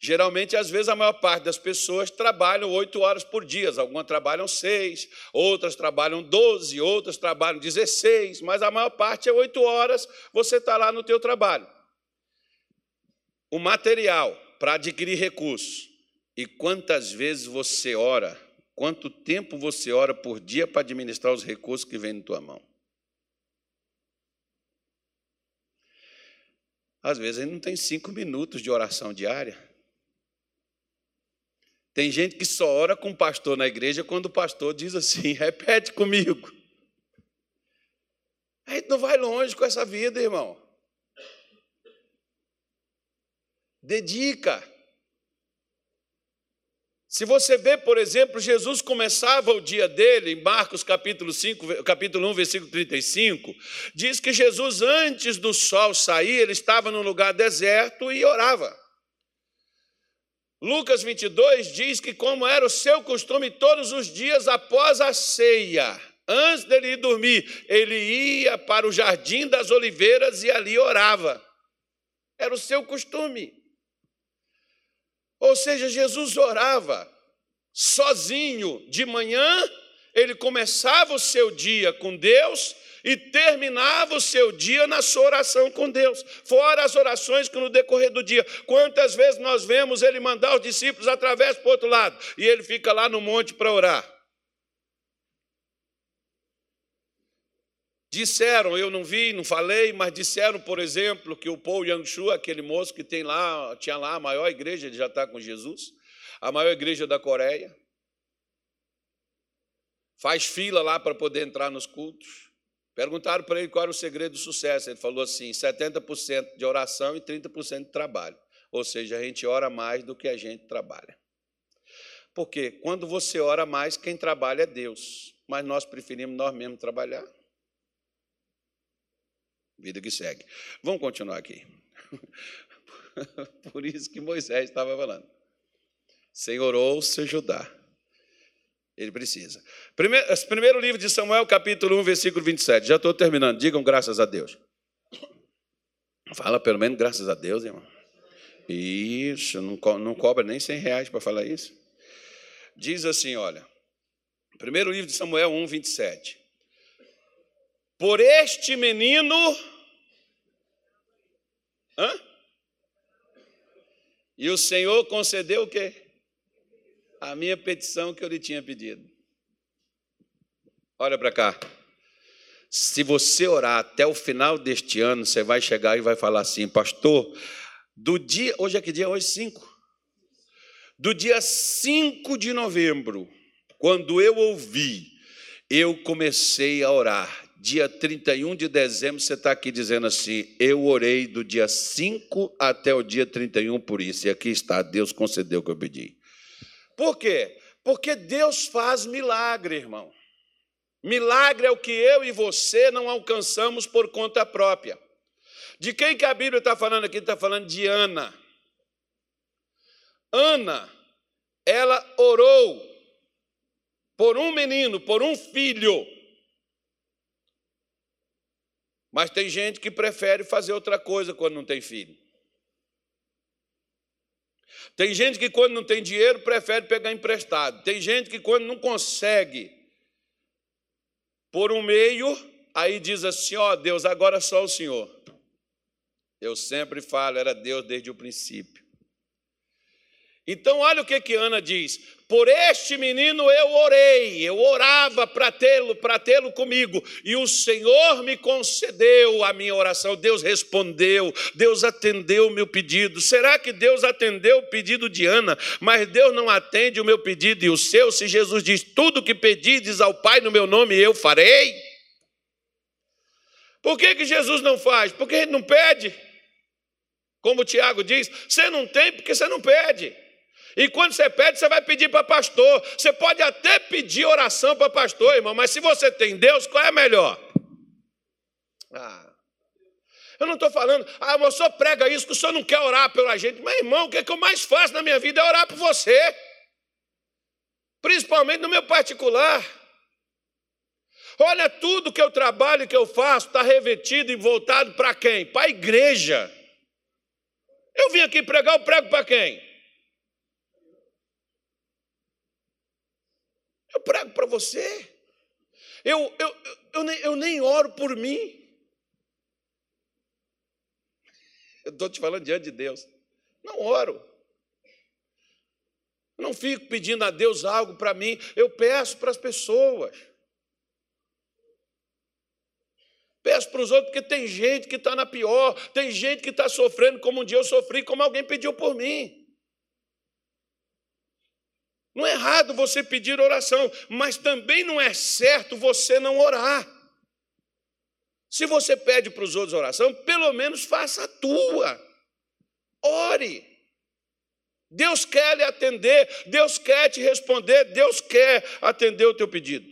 Geralmente, às vezes, a maior parte das pessoas trabalham oito horas por dia. Algumas trabalham seis, outras trabalham doze, outras trabalham dezesseis, mas a maior parte é oito horas, você está lá no teu trabalho. O material para adquirir recursos. E quantas vezes você ora, quanto tempo você ora por dia para administrar os recursos que vêm na tua mão? Às vezes ele não tem cinco minutos de oração diária. Tem gente que só ora com o pastor na igreja quando o pastor diz assim: repete comigo. A gente não vai longe com essa vida, irmão. Dedica. Se você vê, por exemplo, Jesus começava o dia dele, em Marcos capítulo, 5, capítulo 1, versículo 35, diz que Jesus, antes do sol sair, ele estava num lugar deserto e orava. Lucas 22 diz que, como era o seu costume, todos os dias após a ceia, antes dele ir dormir, ele ia para o jardim das oliveiras e ali orava. Era o seu costume. Ou seja, Jesus orava sozinho de manhã, ele começava o seu dia com Deus e terminava o seu dia na sua oração com Deus, fora as orações que no decorrer do dia. Quantas vezes nós vemos ele mandar os discípulos através para o outro lado e ele fica lá no monte para orar? Disseram, eu não vi, não falei, mas disseram, por exemplo, que o Paul Yang-Shu, aquele moço que tem lá, tinha lá a maior igreja, ele já está com Jesus, a maior igreja da Coreia, faz fila lá para poder entrar nos cultos. Perguntaram para ele qual era o segredo do sucesso. Ele falou assim: 70% de oração e 30% de trabalho. Ou seja, a gente ora mais do que a gente trabalha. Porque quando você ora mais, quem trabalha é Deus. Mas nós preferimos nós mesmos trabalhar. Vida que segue. Vamos continuar aqui. Por isso que Moisés estava falando. Senhor, ouça Judá ele precisa. Primeiro, primeiro livro de Samuel, capítulo 1, versículo 27. Já estou terminando. Digam graças a Deus. Fala pelo menos graças a Deus, irmão. Isso, não, co não cobra nem 100 reais para falar isso. Diz assim: olha. Primeiro livro de Samuel 1, 27. Por este menino. Hã? E o Senhor concedeu o quê? a minha petição que eu lhe tinha pedido. Olha para cá. Se você orar até o final deste ano, você vai chegar e vai falar assim, pastor, do dia, hoje é que dia? Hoje 5. Do dia 5 de novembro, quando eu ouvi, eu comecei a orar. Dia 31 de dezembro, você está aqui dizendo assim: eu orei do dia 5 até o dia 31 por isso. E aqui está, Deus concedeu o que eu pedi. Por quê? Porque Deus faz milagre, irmão. Milagre é o que eu e você não alcançamos por conta própria. De quem que a Bíblia está falando aqui? Está falando de Ana. Ana, ela orou por um menino, por um filho. Mas tem gente que prefere fazer outra coisa quando não tem filho. Tem gente que, quando não tem dinheiro, prefere pegar emprestado. Tem gente que, quando não consegue por um meio, aí diz assim: Ó oh, Deus, agora só o Senhor. Eu sempre falo, era Deus desde o princípio. Então, olha o que, que Ana diz: Por este menino eu orei, eu orava para tê-lo, para tê-lo comigo, e o Senhor me concedeu a minha oração. Deus respondeu, Deus atendeu o meu pedido. Será que Deus atendeu o pedido de Ana, mas Deus não atende o meu pedido e o seu? Se Jesus diz: Tudo que pedides ao Pai no meu nome, eu farei. Por que, que Jesus não faz? Porque ele não pede. Como o Tiago diz, você não tem porque você não pede. E quando você pede, você vai pedir para pastor. Você pode até pedir oração para pastor, irmão, mas se você tem Deus, qual é melhor? Ah. Eu não estou falando, ah, o senhor prega isso, que o senhor não quer orar pela gente. Mas, irmão, o que, é que eu mais faço na minha vida é orar por você. Principalmente no meu particular. Olha, tudo que eu trabalho, que eu faço, está revestido e voltado para quem? Para a igreja. Eu vim aqui pregar, eu prego para quem? Você. Eu, eu, eu, eu, nem, eu nem oro por mim. Eu estou te falando diante de Deus. Não oro. Não fico pedindo a Deus algo para mim, eu peço para as pessoas. Peço para os outros, porque tem gente que está na pior, tem gente que está sofrendo como um dia eu sofri, como alguém pediu por mim. Não é errado você pedir oração, mas também não é certo você não orar. Se você pede para os outros oração, pelo menos faça a tua. Ore. Deus quer lhe atender, Deus quer te responder, Deus quer atender o teu pedido.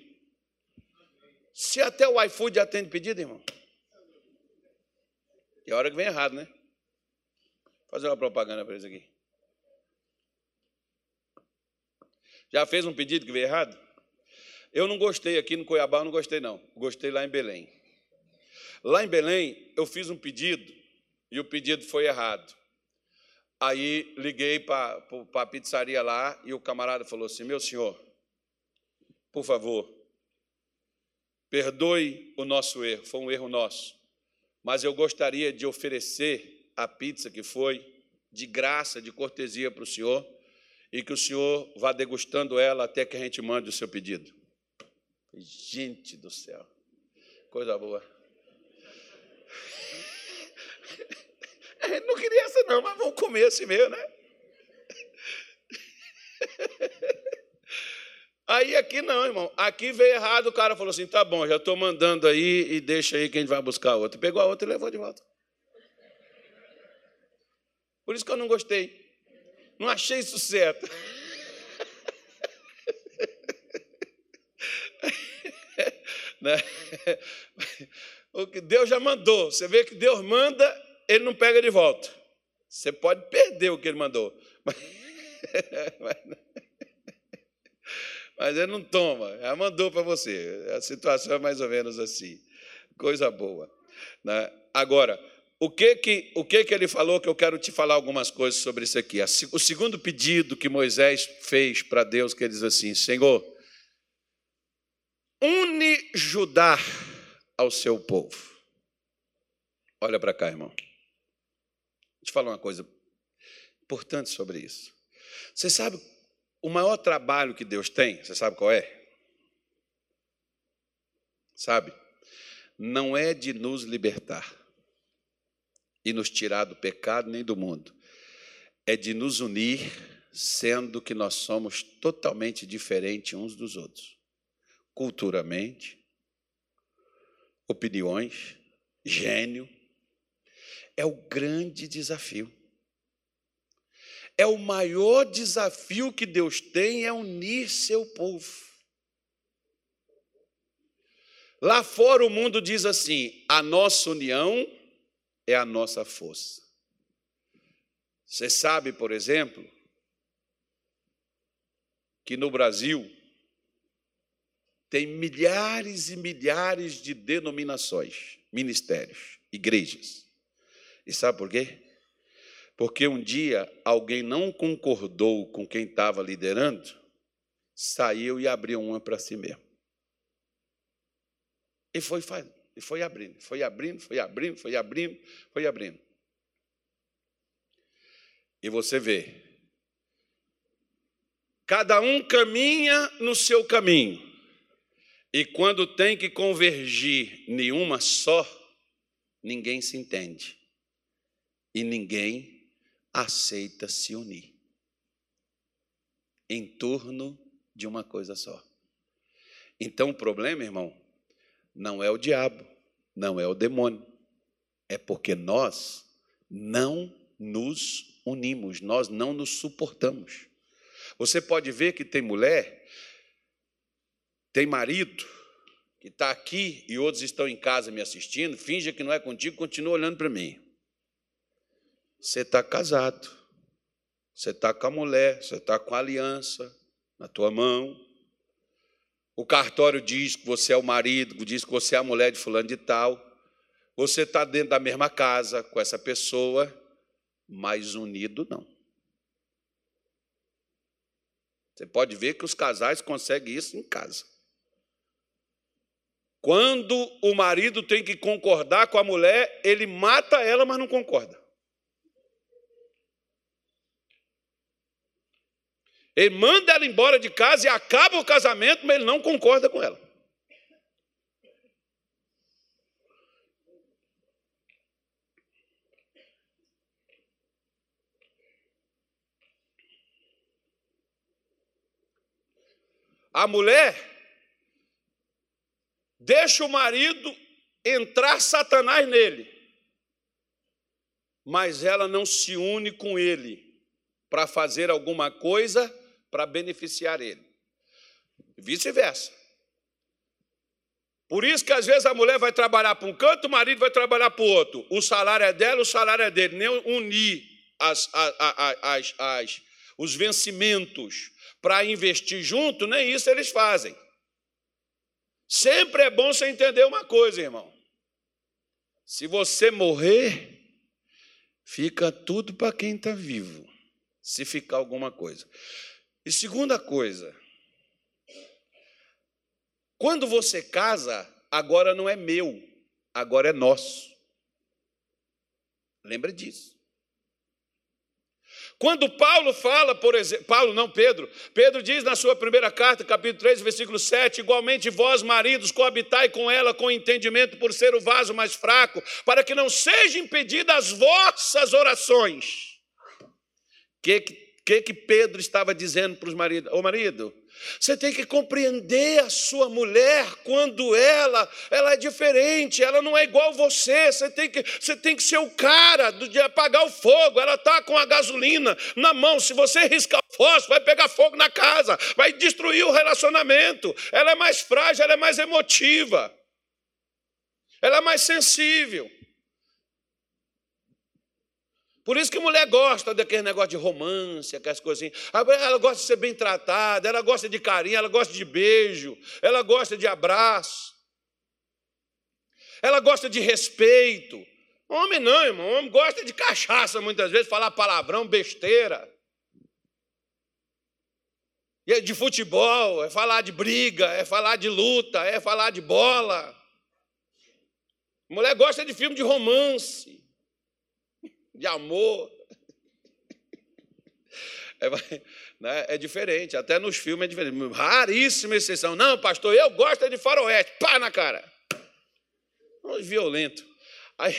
Se até o iFood atende pedido, irmão. E a hora que vem errado, né? Vou fazer uma propaganda para eles aqui. Já fez um pedido que veio errado? Eu não gostei aqui no Cuiabá, eu não gostei não. Gostei lá em Belém. Lá em Belém, eu fiz um pedido e o pedido foi errado. Aí liguei para a pizzaria lá e o camarada falou assim: Meu senhor, por favor, perdoe o nosso erro, foi um erro nosso. Mas eu gostaria de oferecer a pizza que foi de graça, de cortesia para o senhor e que o senhor vá degustando ela até que a gente mande o seu pedido. Gente do céu, coisa boa. Não queria essa, não, mas vamos comer assim mesmo, né? Aí aqui não, irmão. Aqui veio errado, o cara falou assim: tá bom, já estou mandando aí e deixa aí que a gente vai buscar outra. Pegou a outra e levou de volta. Por isso que eu não gostei. Não achei isso certo. né? O que Deus já mandou. Você vê que Deus manda, ele não pega de volta. Você pode perder o que ele mandou. Mas, mas ele não toma, já mandou para você. A situação é mais ou menos assim. Coisa boa. Né? Agora, o que que, o que que ele falou que eu quero te falar algumas coisas sobre isso aqui. O segundo pedido que Moisés fez para Deus, que ele diz assim: Senhor, une Judá ao seu povo. Olha para cá, irmão. Eu te falar uma coisa importante sobre isso. Você sabe o maior trabalho que Deus tem? Você sabe qual é? Sabe? Não é de nos libertar e nos tirar do pecado nem do mundo. É de nos unir, sendo que nós somos totalmente diferentes uns dos outros. Culturalmente, opiniões, gênio. É o grande desafio. É o maior desafio que Deus tem é unir seu povo. Lá fora o mundo diz assim: a nossa união é a nossa força. Você sabe, por exemplo, que no Brasil tem milhares e milhares de denominações, ministérios, igrejas. E sabe por quê? Porque um dia alguém não concordou com quem estava liderando, saiu e abriu uma para si mesmo. E foi fazendo. E foi abrindo, foi abrindo, foi abrindo, foi abrindo, foi abrindo. E você vê, cada um caminha no seu caminho. E quando tem que convergir nenhuma só, ninguém se entende. E ninguém aceita se unir em torno de uma coisa só. Então o problema, irmão, não é o diabo, não é o demônio. É porque nós não nos unimos, nós não nos suportamos. Você pode ver que tem mulher, tem marido, que está aqui e outros estão em casa me assistindo, finge que não é contigo, continua olhando para mim. Você está casado, você está com a mulher, você está com a aliança na tua mão, o cartório diz que você é o marido, diz que você é a mulher de fulano de tal. Você está dentro da mesma casa com essa pessoa, mas unido não. Você pode ver que os casais conseguem isso em casa. Quando o marido tem que concordar com a mulher, ele mata ela, mas não concorda. Ele manda ela embora de casa e acaba o casamento, mas ele não concorda com ela. A mulher deixa o marido entrar Satanás nele, mas ela não se une com ele para fazer alguma coisa para beneficiar ele. Vice-versa. Por isso que às vezes a mulher vai trabalhar para um canto, o marido vai trabalhar para o outro. O salário é dela, o salário é dele. Nem unir as, as, as, os vencimentos para investir junto, nem isso eles fazem. Sempre é bom você entender uma coisa, irmão. Se você morrer, fica tudo para quem está vivo, se ficar alguma coisa. E segunda coisa, quando você casa, agora não é meu, agora é nosso. Lembra disso. Quando Paulo fala, por exemplo, Paulo não, Pedro, Pedro diz na sua primeira carta, capítulo 3, versículo 7, igualmente vós, maridos, coabitai com ela com entendimento por ser o vaso mais fraco, para que não sejam impedidas as vossas orações. O que, que, que Pedro estava dizendo para os maridos? Ô marido, você tem que compreender a sua mulher quando ela, ela é diferente, ela não é igual você. Você tem que, você tem que ser o cara de apagar o fogo. Ela está com a gasolina na mão. Se você riscar o fósforo, vai pegar fogo na casa, vai destruir o relacionamento. Ela é mais frágil, ela é mais emotiva, ela é mais sensível. Por isso que mulher gosta daquele negócio de romance, aquelas coisinhas. Ela gosta de ser bem tratada, ela gosta de carinho, ela gosta de beijo, ela gosta de abraço. Ela gosta de respeito. Homem não, irmão. Homem gosta de cachaça muitas vezes, falar palavrão, besteira. E de futebol, é falar de briga, é falar de luta, é falar de bola. Mulher gosta de filme de romance de amor. É, né, é, diferente, até nos filmes é diferente. Raríssima exceção. Não, pastor, eu gosto de faroeste. Pá na cara. Violento. Aí.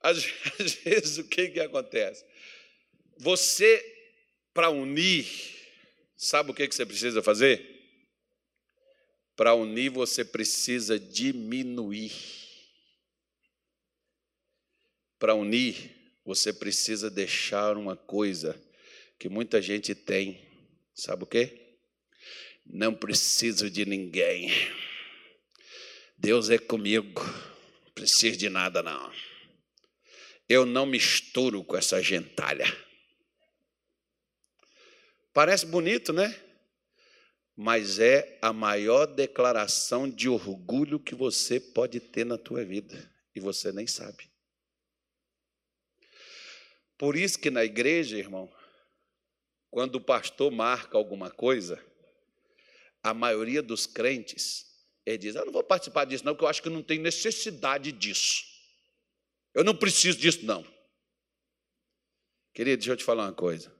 Às, às vezes o que, que acontece? Você, para unir, sabe o que, que você precisa fazer? Para unir, você precisa diminuir. Para unir, você precisa deixar uma coisa que muita gente tem. Sabe o quê? Não preciso de ninguém. Deus é comigo. Não preciso de nada, não. Eu não misturo com essa gentalha. Parece bonito, né? Mas é a maior declaração de orgulho que você pode ter na tua vida e você nem sabe. Por isso que na igreja, irmão, quando o pastor marca alguma coisa, a maioria dos crentes ele diz: "Eu não vou participar disso não, porque eu acho que não tem necessidade disso. Eu não preciso disso não." Querido, deixa eu te falar uma coisa.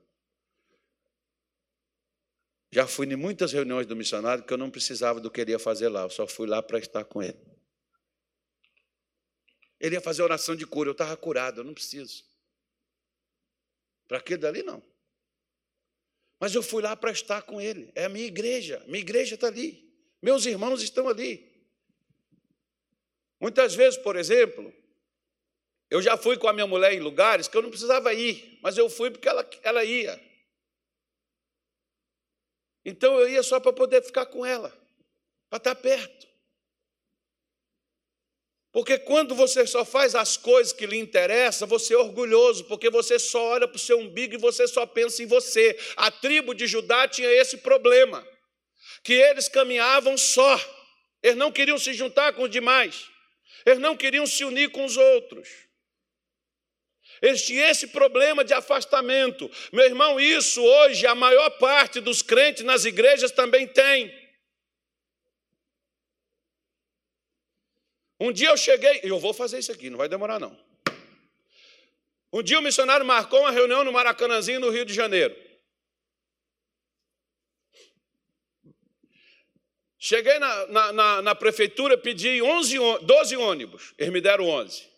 Já fui em muitas reuniões do missionário que eu não precisava do que ele ia fazer lá, eu só fui lá para estar com ele. Ele ia fazer oração de cura, eu estava curado, eu não preciso. Para aquele dali, não. Mas eu fui lá para estar com ele. É a minha igreja, minha igreja está ali. Meus irmãos estão ali. Muitas vezes, por exemplo, eu já fui com a minha mulher em lugares que eu não precisava ir, mas eu fui porque ela, ela ia. Então eu ia só para poder ficar com ela, para estar perto. Porque quando você só faz as coisas que lhe interessam, você é orgulhoso, porque você só olha para o seu umbigo e você só pensa em você. A tribo de Judá tinha esse problema, que eles caminhavam só, eles não queriam se juntar com os demais, eles não queriam se unir com os outros. Eles tinham esse problema de afastamento. Meu irmão, isso hoje a maior parte dos crentes nas igrejas também tem. Um dia eu cheguei, eu vou fazer isso aqui, não vai demorar não. Um dia o missionário marcou uma reunião no Maracanãzinho, no Rio de Janeiro. Cheguei na, na, na, na prefeitura, pedi 11, 12 ônibus, eles me deram 11.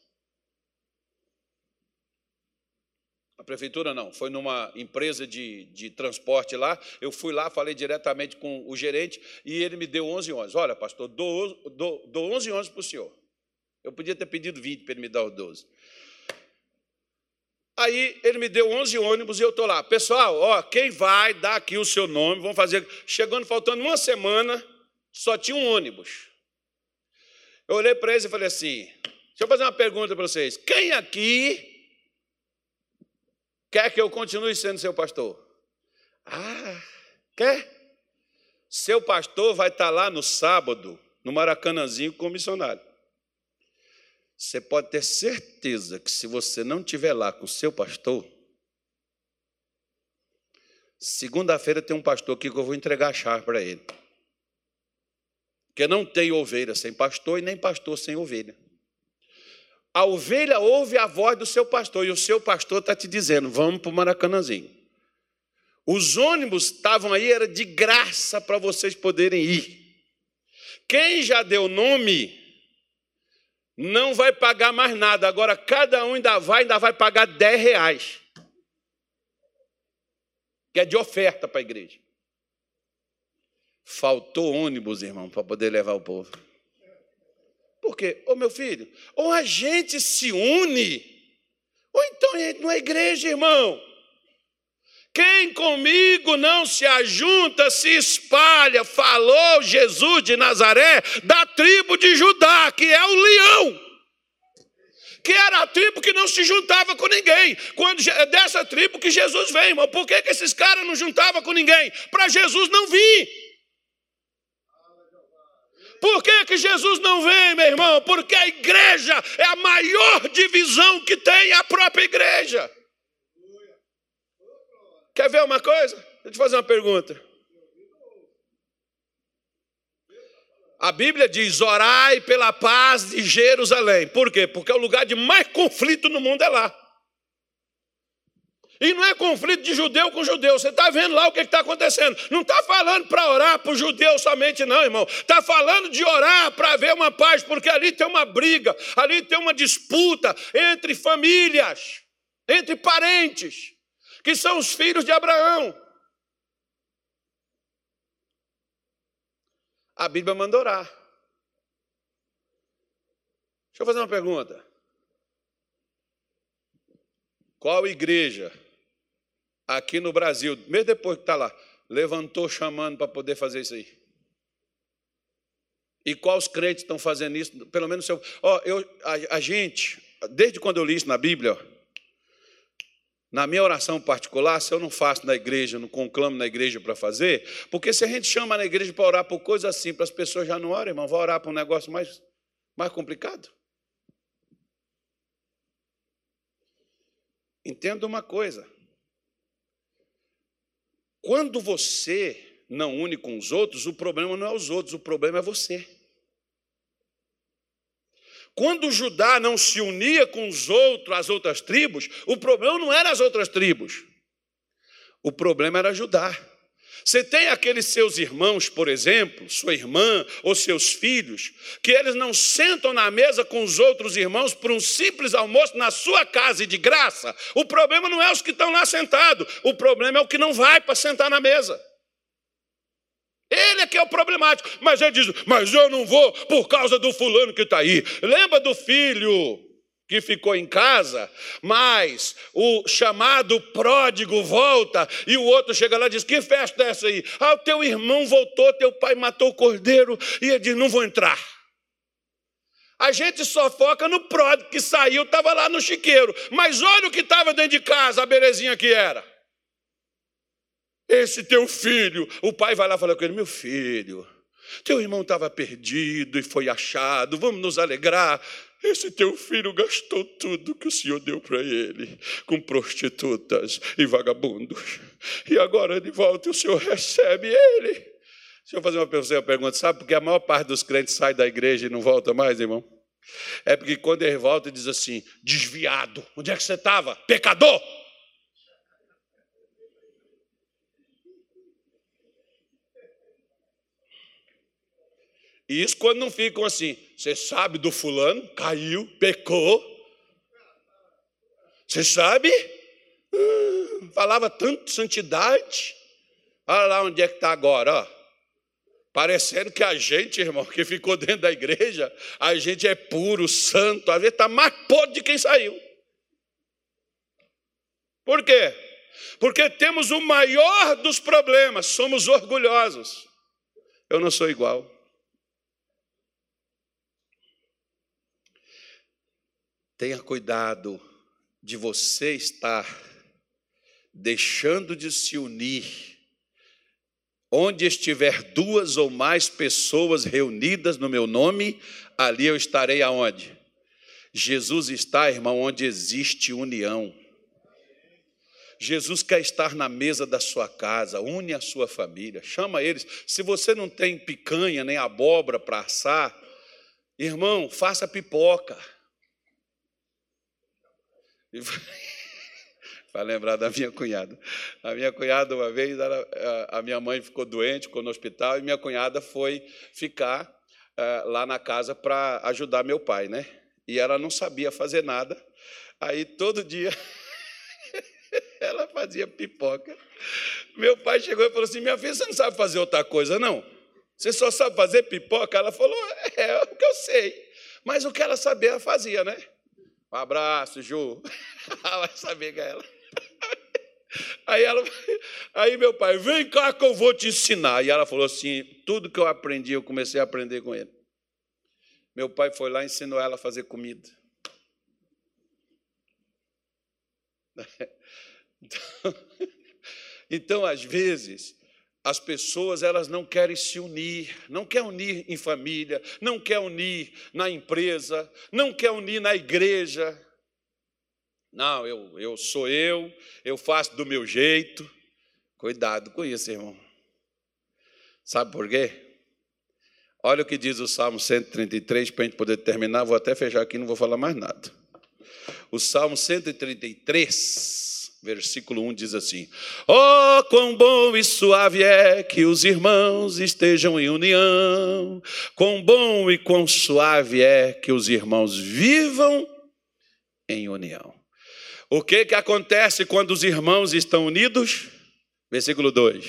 Prefeitura não, foi numa empresa de, de transporte lá. Eu fui lá, falei diretamente com o gerente e ele me deu 11 ônibus. Olha, pastor, dou, dou, dou 11 ônibus para o senhor. Eu podia ter pedido 20 para ele me dar os 12. Aí ele me deu 11 ônibus e eu estou lá. Pessoal, ó, quem vai dar aqui o seu nome, vamos fazer. Chegando, faltando uma semana, só tinha um ônibus. Eu olhei para eles e falei assim: deixa eu fazer uma pergunta para vocês. Quem aqui quer que eu continue sendo seu pastor? Ah, quer? Seu pastor vai estar lá no sábado, no Maracanãzinho, com o missionário. Você pode ter certeza que se você não estiver lá com o seu pastor, segunda-feira tem um pastor aqui que eu vou entregar a chave para ele. Porque não tem ovelha sem pastor e nem pastor sem ovelha. A ovelha ouve a voz do seu pastor e o seu pastor está te dizendo: vamos para o Maracanãzinho. Os ônibus estavam aí, era de graça para vocês poderem ir. Quem já deu nome não vai pagar mais nada. Agora cada um ainda vai, ainda vai pagar 10 reais. Que é de oferta para a igreja. Faltou ônibus, irmão, para poder levar o povo. Por quê? Ô meu filho, ou a gente se une, ou então a gente não é igreja, irmão. Quem comigo não se ajunta, se espalha, falou Jesus de Nazaré, da tribo de Judá, que é o leão. Que era a tribo que não se juntava com ninguém. Quando é dessa tribo que Jesus vem, irmão. Por que, que esses caras não juntavam com ninguém? Para Jesus não vir. Por que, que Jesus não vem, meu irmão? Porque a igreja é a maior divisão que tem a própria igreja. Quer ver uma coisa? Deixa eu te fazer uma pergunta. A Bíblia diz: orai pela paz de Jerusalém. Por quê? Porque é o lugar de mais conflito no mundo é lá. E não é conflito de judeu com judeu. Você está vendo lá o que está acontecendo. Não está falando para orar para o judeu somente, não, irmão. Está falando de orar para haver uma paz, porque ali tem uma briga, ali tem uma disputa entre famílias, entre parentes, que são os filhos de Abraão. A Bíblia manda orar. Deixa eu fazer uma pergunta. Qual igreja aqui no Brasil, mesmo depois que está lá, levantou chamando para poder fazer isso aí. E quais crentes estão fazendo isso? Pelo menos eu, ó, eu, a, a, gente, desde quando eu li isso na Bíblia, ó, na minha oração particular, se eu não faço na igreja, não conclamo na igreja para fazer, porque se a gente chama na igreja para orar por coisas assim, para as pessoas já não oram, irmão, vai orar para um negócio mais, mais complicado. Entenda uma coisa. Quando você não une com os outros, o problema não é os outros, o problema é você. Quando Judá não se unia com os outros, as outras tribos, o problema não era as outras tribos. O problema era Judá. Você tem aqueles seus irmãos, por exemplo, sua irmã ou seus filhos, que eles não sentam na mesa com os outros irmãos por um simples almoço na sua casa e de graça. O problema não é os que estão lá sentados, o problema é o que não vai para sentar na mesa. Ele é que é o problemático. Mas ele diz: Mas eu não vou por causa do fulano que está aí. Lembra do filho que ficou em casa, mas o chamado pródigo volta e o outro chega lá e diz: Que festa é essa aí? Ah, o teu irmão voltou, teu pai matou o cordeiro, e ele diz: Não vou entrar. A gente só foca no pródigo que saiu, estava lá no chiqueiro, mas olha o que estava dentro de casa, a belezinha que era. Esse teu filho, o pai vai lá e fala com ele: Meu filho, teu irmão estava perdido e foi achado, vamos nos alegrar. Esse teu filho gastou tudo que o Senhor deu para ele, com prostitutas e vagabundos. E agora de volta o Senhor recebe ele. Deixa eu fazer uma pergunta: sabe por que a maior parte dos crentes sai da igreja e não volta mais, irmão? É porque quando ele volta, diz assim: desviado, onde é que você estava? Pecador! E isso quando não ficam assim, você sabe do fulano, caiu, pecou. Você sabe? Hum, falava tanto santidade. Olha lá onde é que está agora, ó. Parecendo que a gente, irmão, que ficou dentro da igreja, a gente é puro, santo, às vezes está mais podre de quem saiu. Por quê? Porque temos o maior dos problemas, somos orgulhosos. Eu não sou igual. Tenha cuidado de você estar deixando de se unir. Onde estiver duas ou mais pessoas reunidas no meu nome, ali eu estarei aonde? Jesus está, irmão, onde existe união. Jesus quer estar na mesa da sua casa, une a sua família, chama eles. Se você não tem picanha nem abóbora para assar, irmão, faça pipoca. Para lembrar da minha cunhada. A minha cunhada, uma vez, a minha mãe ficou doente, ficou no hospital, e minha cunhada foi ficar uh, lá na casa para ajudar meu pai, né? E ela não sabia fazer nada. Aí todo dia ela fazia pipoca. Meu pai chegou e falou assim: Minha filha, você não sabe fazer outra coisa, não? Você só sabe fazer pipoca? Ela falou: É, é o que eu sei. Mas o que ela sabia, ela fazia, né? Abraço, Ju. Vai saber que é ela. Aí, ela, aí meu pai, vem cá que eu vou te ensinar. E ela falou assim: tudo que eu aprendi, eu comecei a aprender com ele. Meu pai foi lá e ensinou ela a fazer comida. Então, então, às vezes, as pessoas elas não querem se unir, não quer unir em família, não quer unir na empresa, não quer unir na igreja. Não, eu, eu sou eu, eu faço do meu jeito. Cuidado com isso, irmão. Sabe por quê? Olha o que diz o Salmo 133, para a gente poder terminar. Vou até fechar aqui, não vou falar mais nada. O Salmo 133, Versículo 1 diz assim: Oh, quão bom e suave é que os irmãos estejam em união, quão bom e quão suave é que os irmãos vivam em união. O que, que acontece quando os irmãos estão unidos? Versículo 2: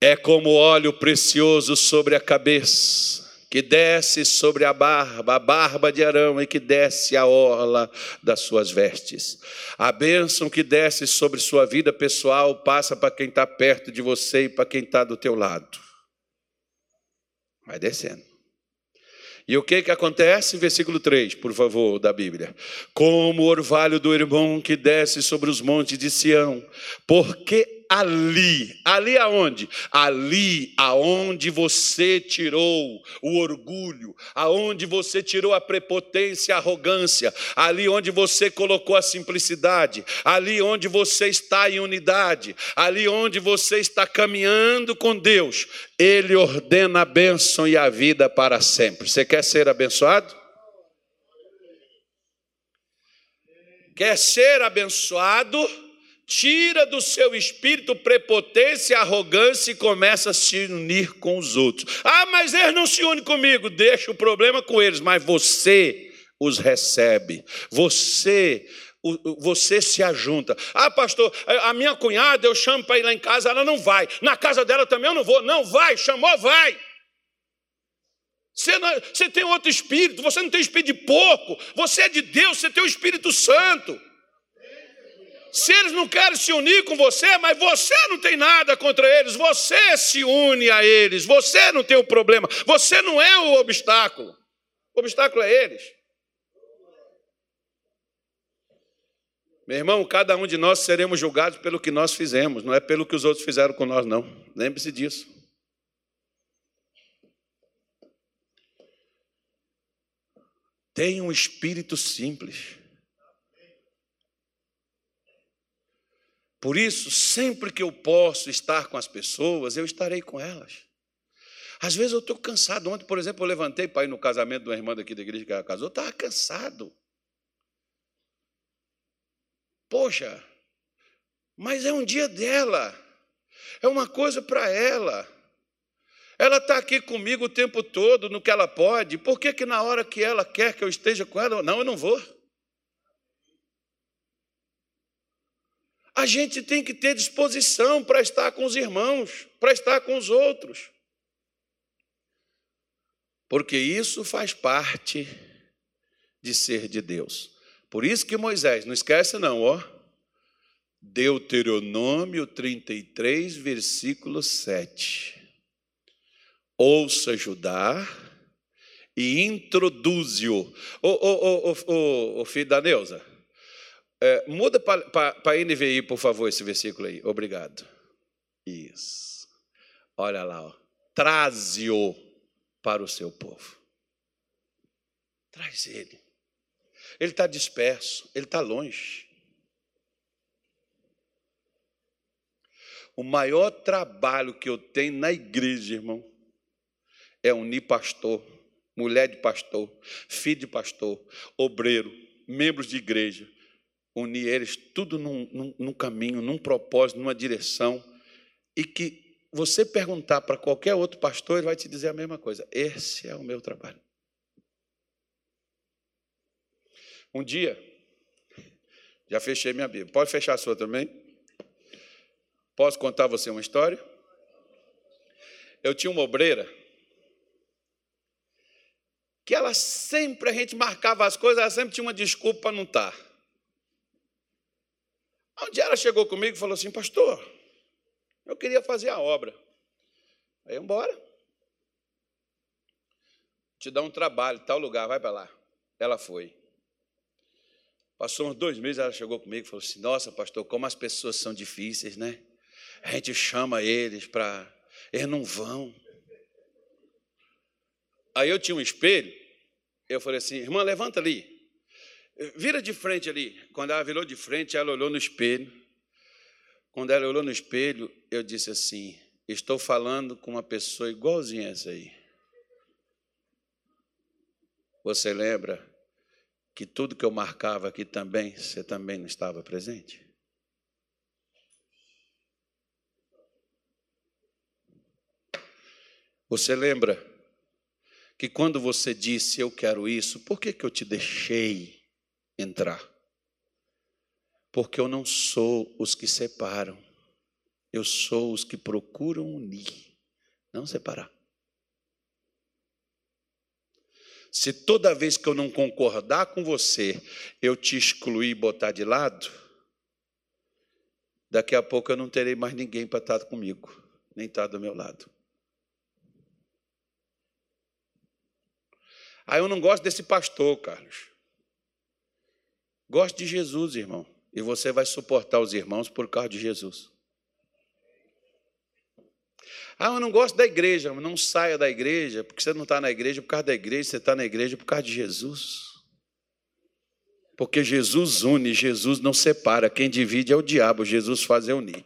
É como óleo precioso sobre a cabeça que desce sobre a barba, a barba de Arão, e que desce a orla das suas vestes. A bênção que desce sobre sua vida pessoal passa para quem está perto de você e para quem está do teu lado. Vai descendo. E o que que acontece? Versículo 3, por favor, da Bíblia. Como o orvalho do irmão que desce sobre os montes de Sião, porque ali. Ali aonde? Ali aonde você tirou o orgulho, aonde você tirou a prepotência, a arrogância, ali onde você colocou a simplicidade, ali onde você está em unidade, ali onde você está caminhando com Deus, Ele ordena a bênção e a vida para sempre. Você quer ser abençoado? Quer ser abençoado? Tira do seu espírito prepotência, arrogância e começa a se unir com os outros. Ah, mas eles não se unem comigo, deixa o problema com eles, mas você os recebe. Você você se ajunta. Ah, pastor, a minha cunhada eu chamo para ir lá em casa, ela não vai. Na casa dela também eu não vou. Não vai, chamou, vai. Você, não, você tem outro espírito, você não tem espírito de porco, você é de Deus, você tem o Espírito Santo. Se eles não querem se unir com você, mas você não tem nada contra eles, você se une a eles, você não tem o problema, você não é o obstáculo. O obstáculo é eles. Meu irmão, cada um de nós seremos julgados pelo que nós fizemos, não é pelo que os outros fizeram com nós, não. Lembre-se disso. Tenha um espírito simples. Por isso, sempre que eu posso estar com as pessoas, eu estarei com elas. Às vezes eu estou cansado. Ontem, por exemplo, eu levantei para ir no casamento de uma irmã daqui da igreja que ela casou, eu estava cansado. Poxa, mas é um dia dela, é uma coisa para ela. Ela está aqui comigo o tempo todo, no que ela pode. Por que, que na hora que ela quer que eu esteja com ela, não, eu não vou? A gente tem que ter disposição para estar com os irmãos, para estar com os outros. Porque isso faz parte de ser de Deus. Por isso que Moisés, não esquece não, ó. Deuteronômio 33, versículo 7 ouça Judá e introduze-o. Ô, ô, ô, ô, filho da Neuza, é, muda para NVI, por favor, esse versículo aí. Obrigado. Isso. Olha lá, traze-o para o seu povo. Traz ele. Ele está disperso, ele está longe. O maior trabalho que eu tenho na igreja, irmão, é unir pastor, mulher de pastor, filho de pastor, obreiro, membros de igreja, unir eles tudo num, num, num caminho, num propósito, numa direção, e que você perguntar para qualquer outro pastor, ele vai te dizer a mesma coisa: esse é o meu trabalho. Um dia, já fechei minha Bíblia, pode fechar a sua também? Posso contar você uma história? Eu tinha uma obreira que ela sempre, a gente marcava as coisas, ela sempre tinha uma desculpa para não estar. Um dia ela chegou comigo e falou assim, pastor, eu queria fazer a obra. Aí, embora. Te dá um trabalho, tal lugar, vai para lá. Ela foi. Passou uns dois meses, ela chegou comigo e falou assim: Nossa, pastor, como as pessoas são difíceis, né? A gente chama eles para. Eles não vão. Aí eu tinha um espelho, eu falei assim, irmã, levanta ali. Vira de frente ali. Quando ela virou de frente, ela olhou no espelho. Quando ela olhou no espelho, eu disse assim: Estou falando com uma pessoa igualzinha a essa aí. Você lembra que tudo que eu marcava aqui também, você também não estava presente? Você lembra que quando você disse eu quero isso, por que, que eu te deixei entrar? Porque eu não sou os que separam, eu sou os que procuram unir, não separar. Se toda vez que eu não concordar com você, eu te excluir e botar de lado, daqui a pouco eu não terei mais ninguém para estar comigo, nem estar do meu lado. Ah, eu não gosto desse pastor, Carlos. Gosto de Jesus, irmão. E você vai suportar os irmãos por causa de Jesus. Ah, eu não gosto da igreja. Não saia da igreja, porque você não está na igreja por causa da igreja, você está na igreja por causa de Jesus. Porque Jesus une, Jesus não separa. Quem divide é o diabo, Jesus faz é unir.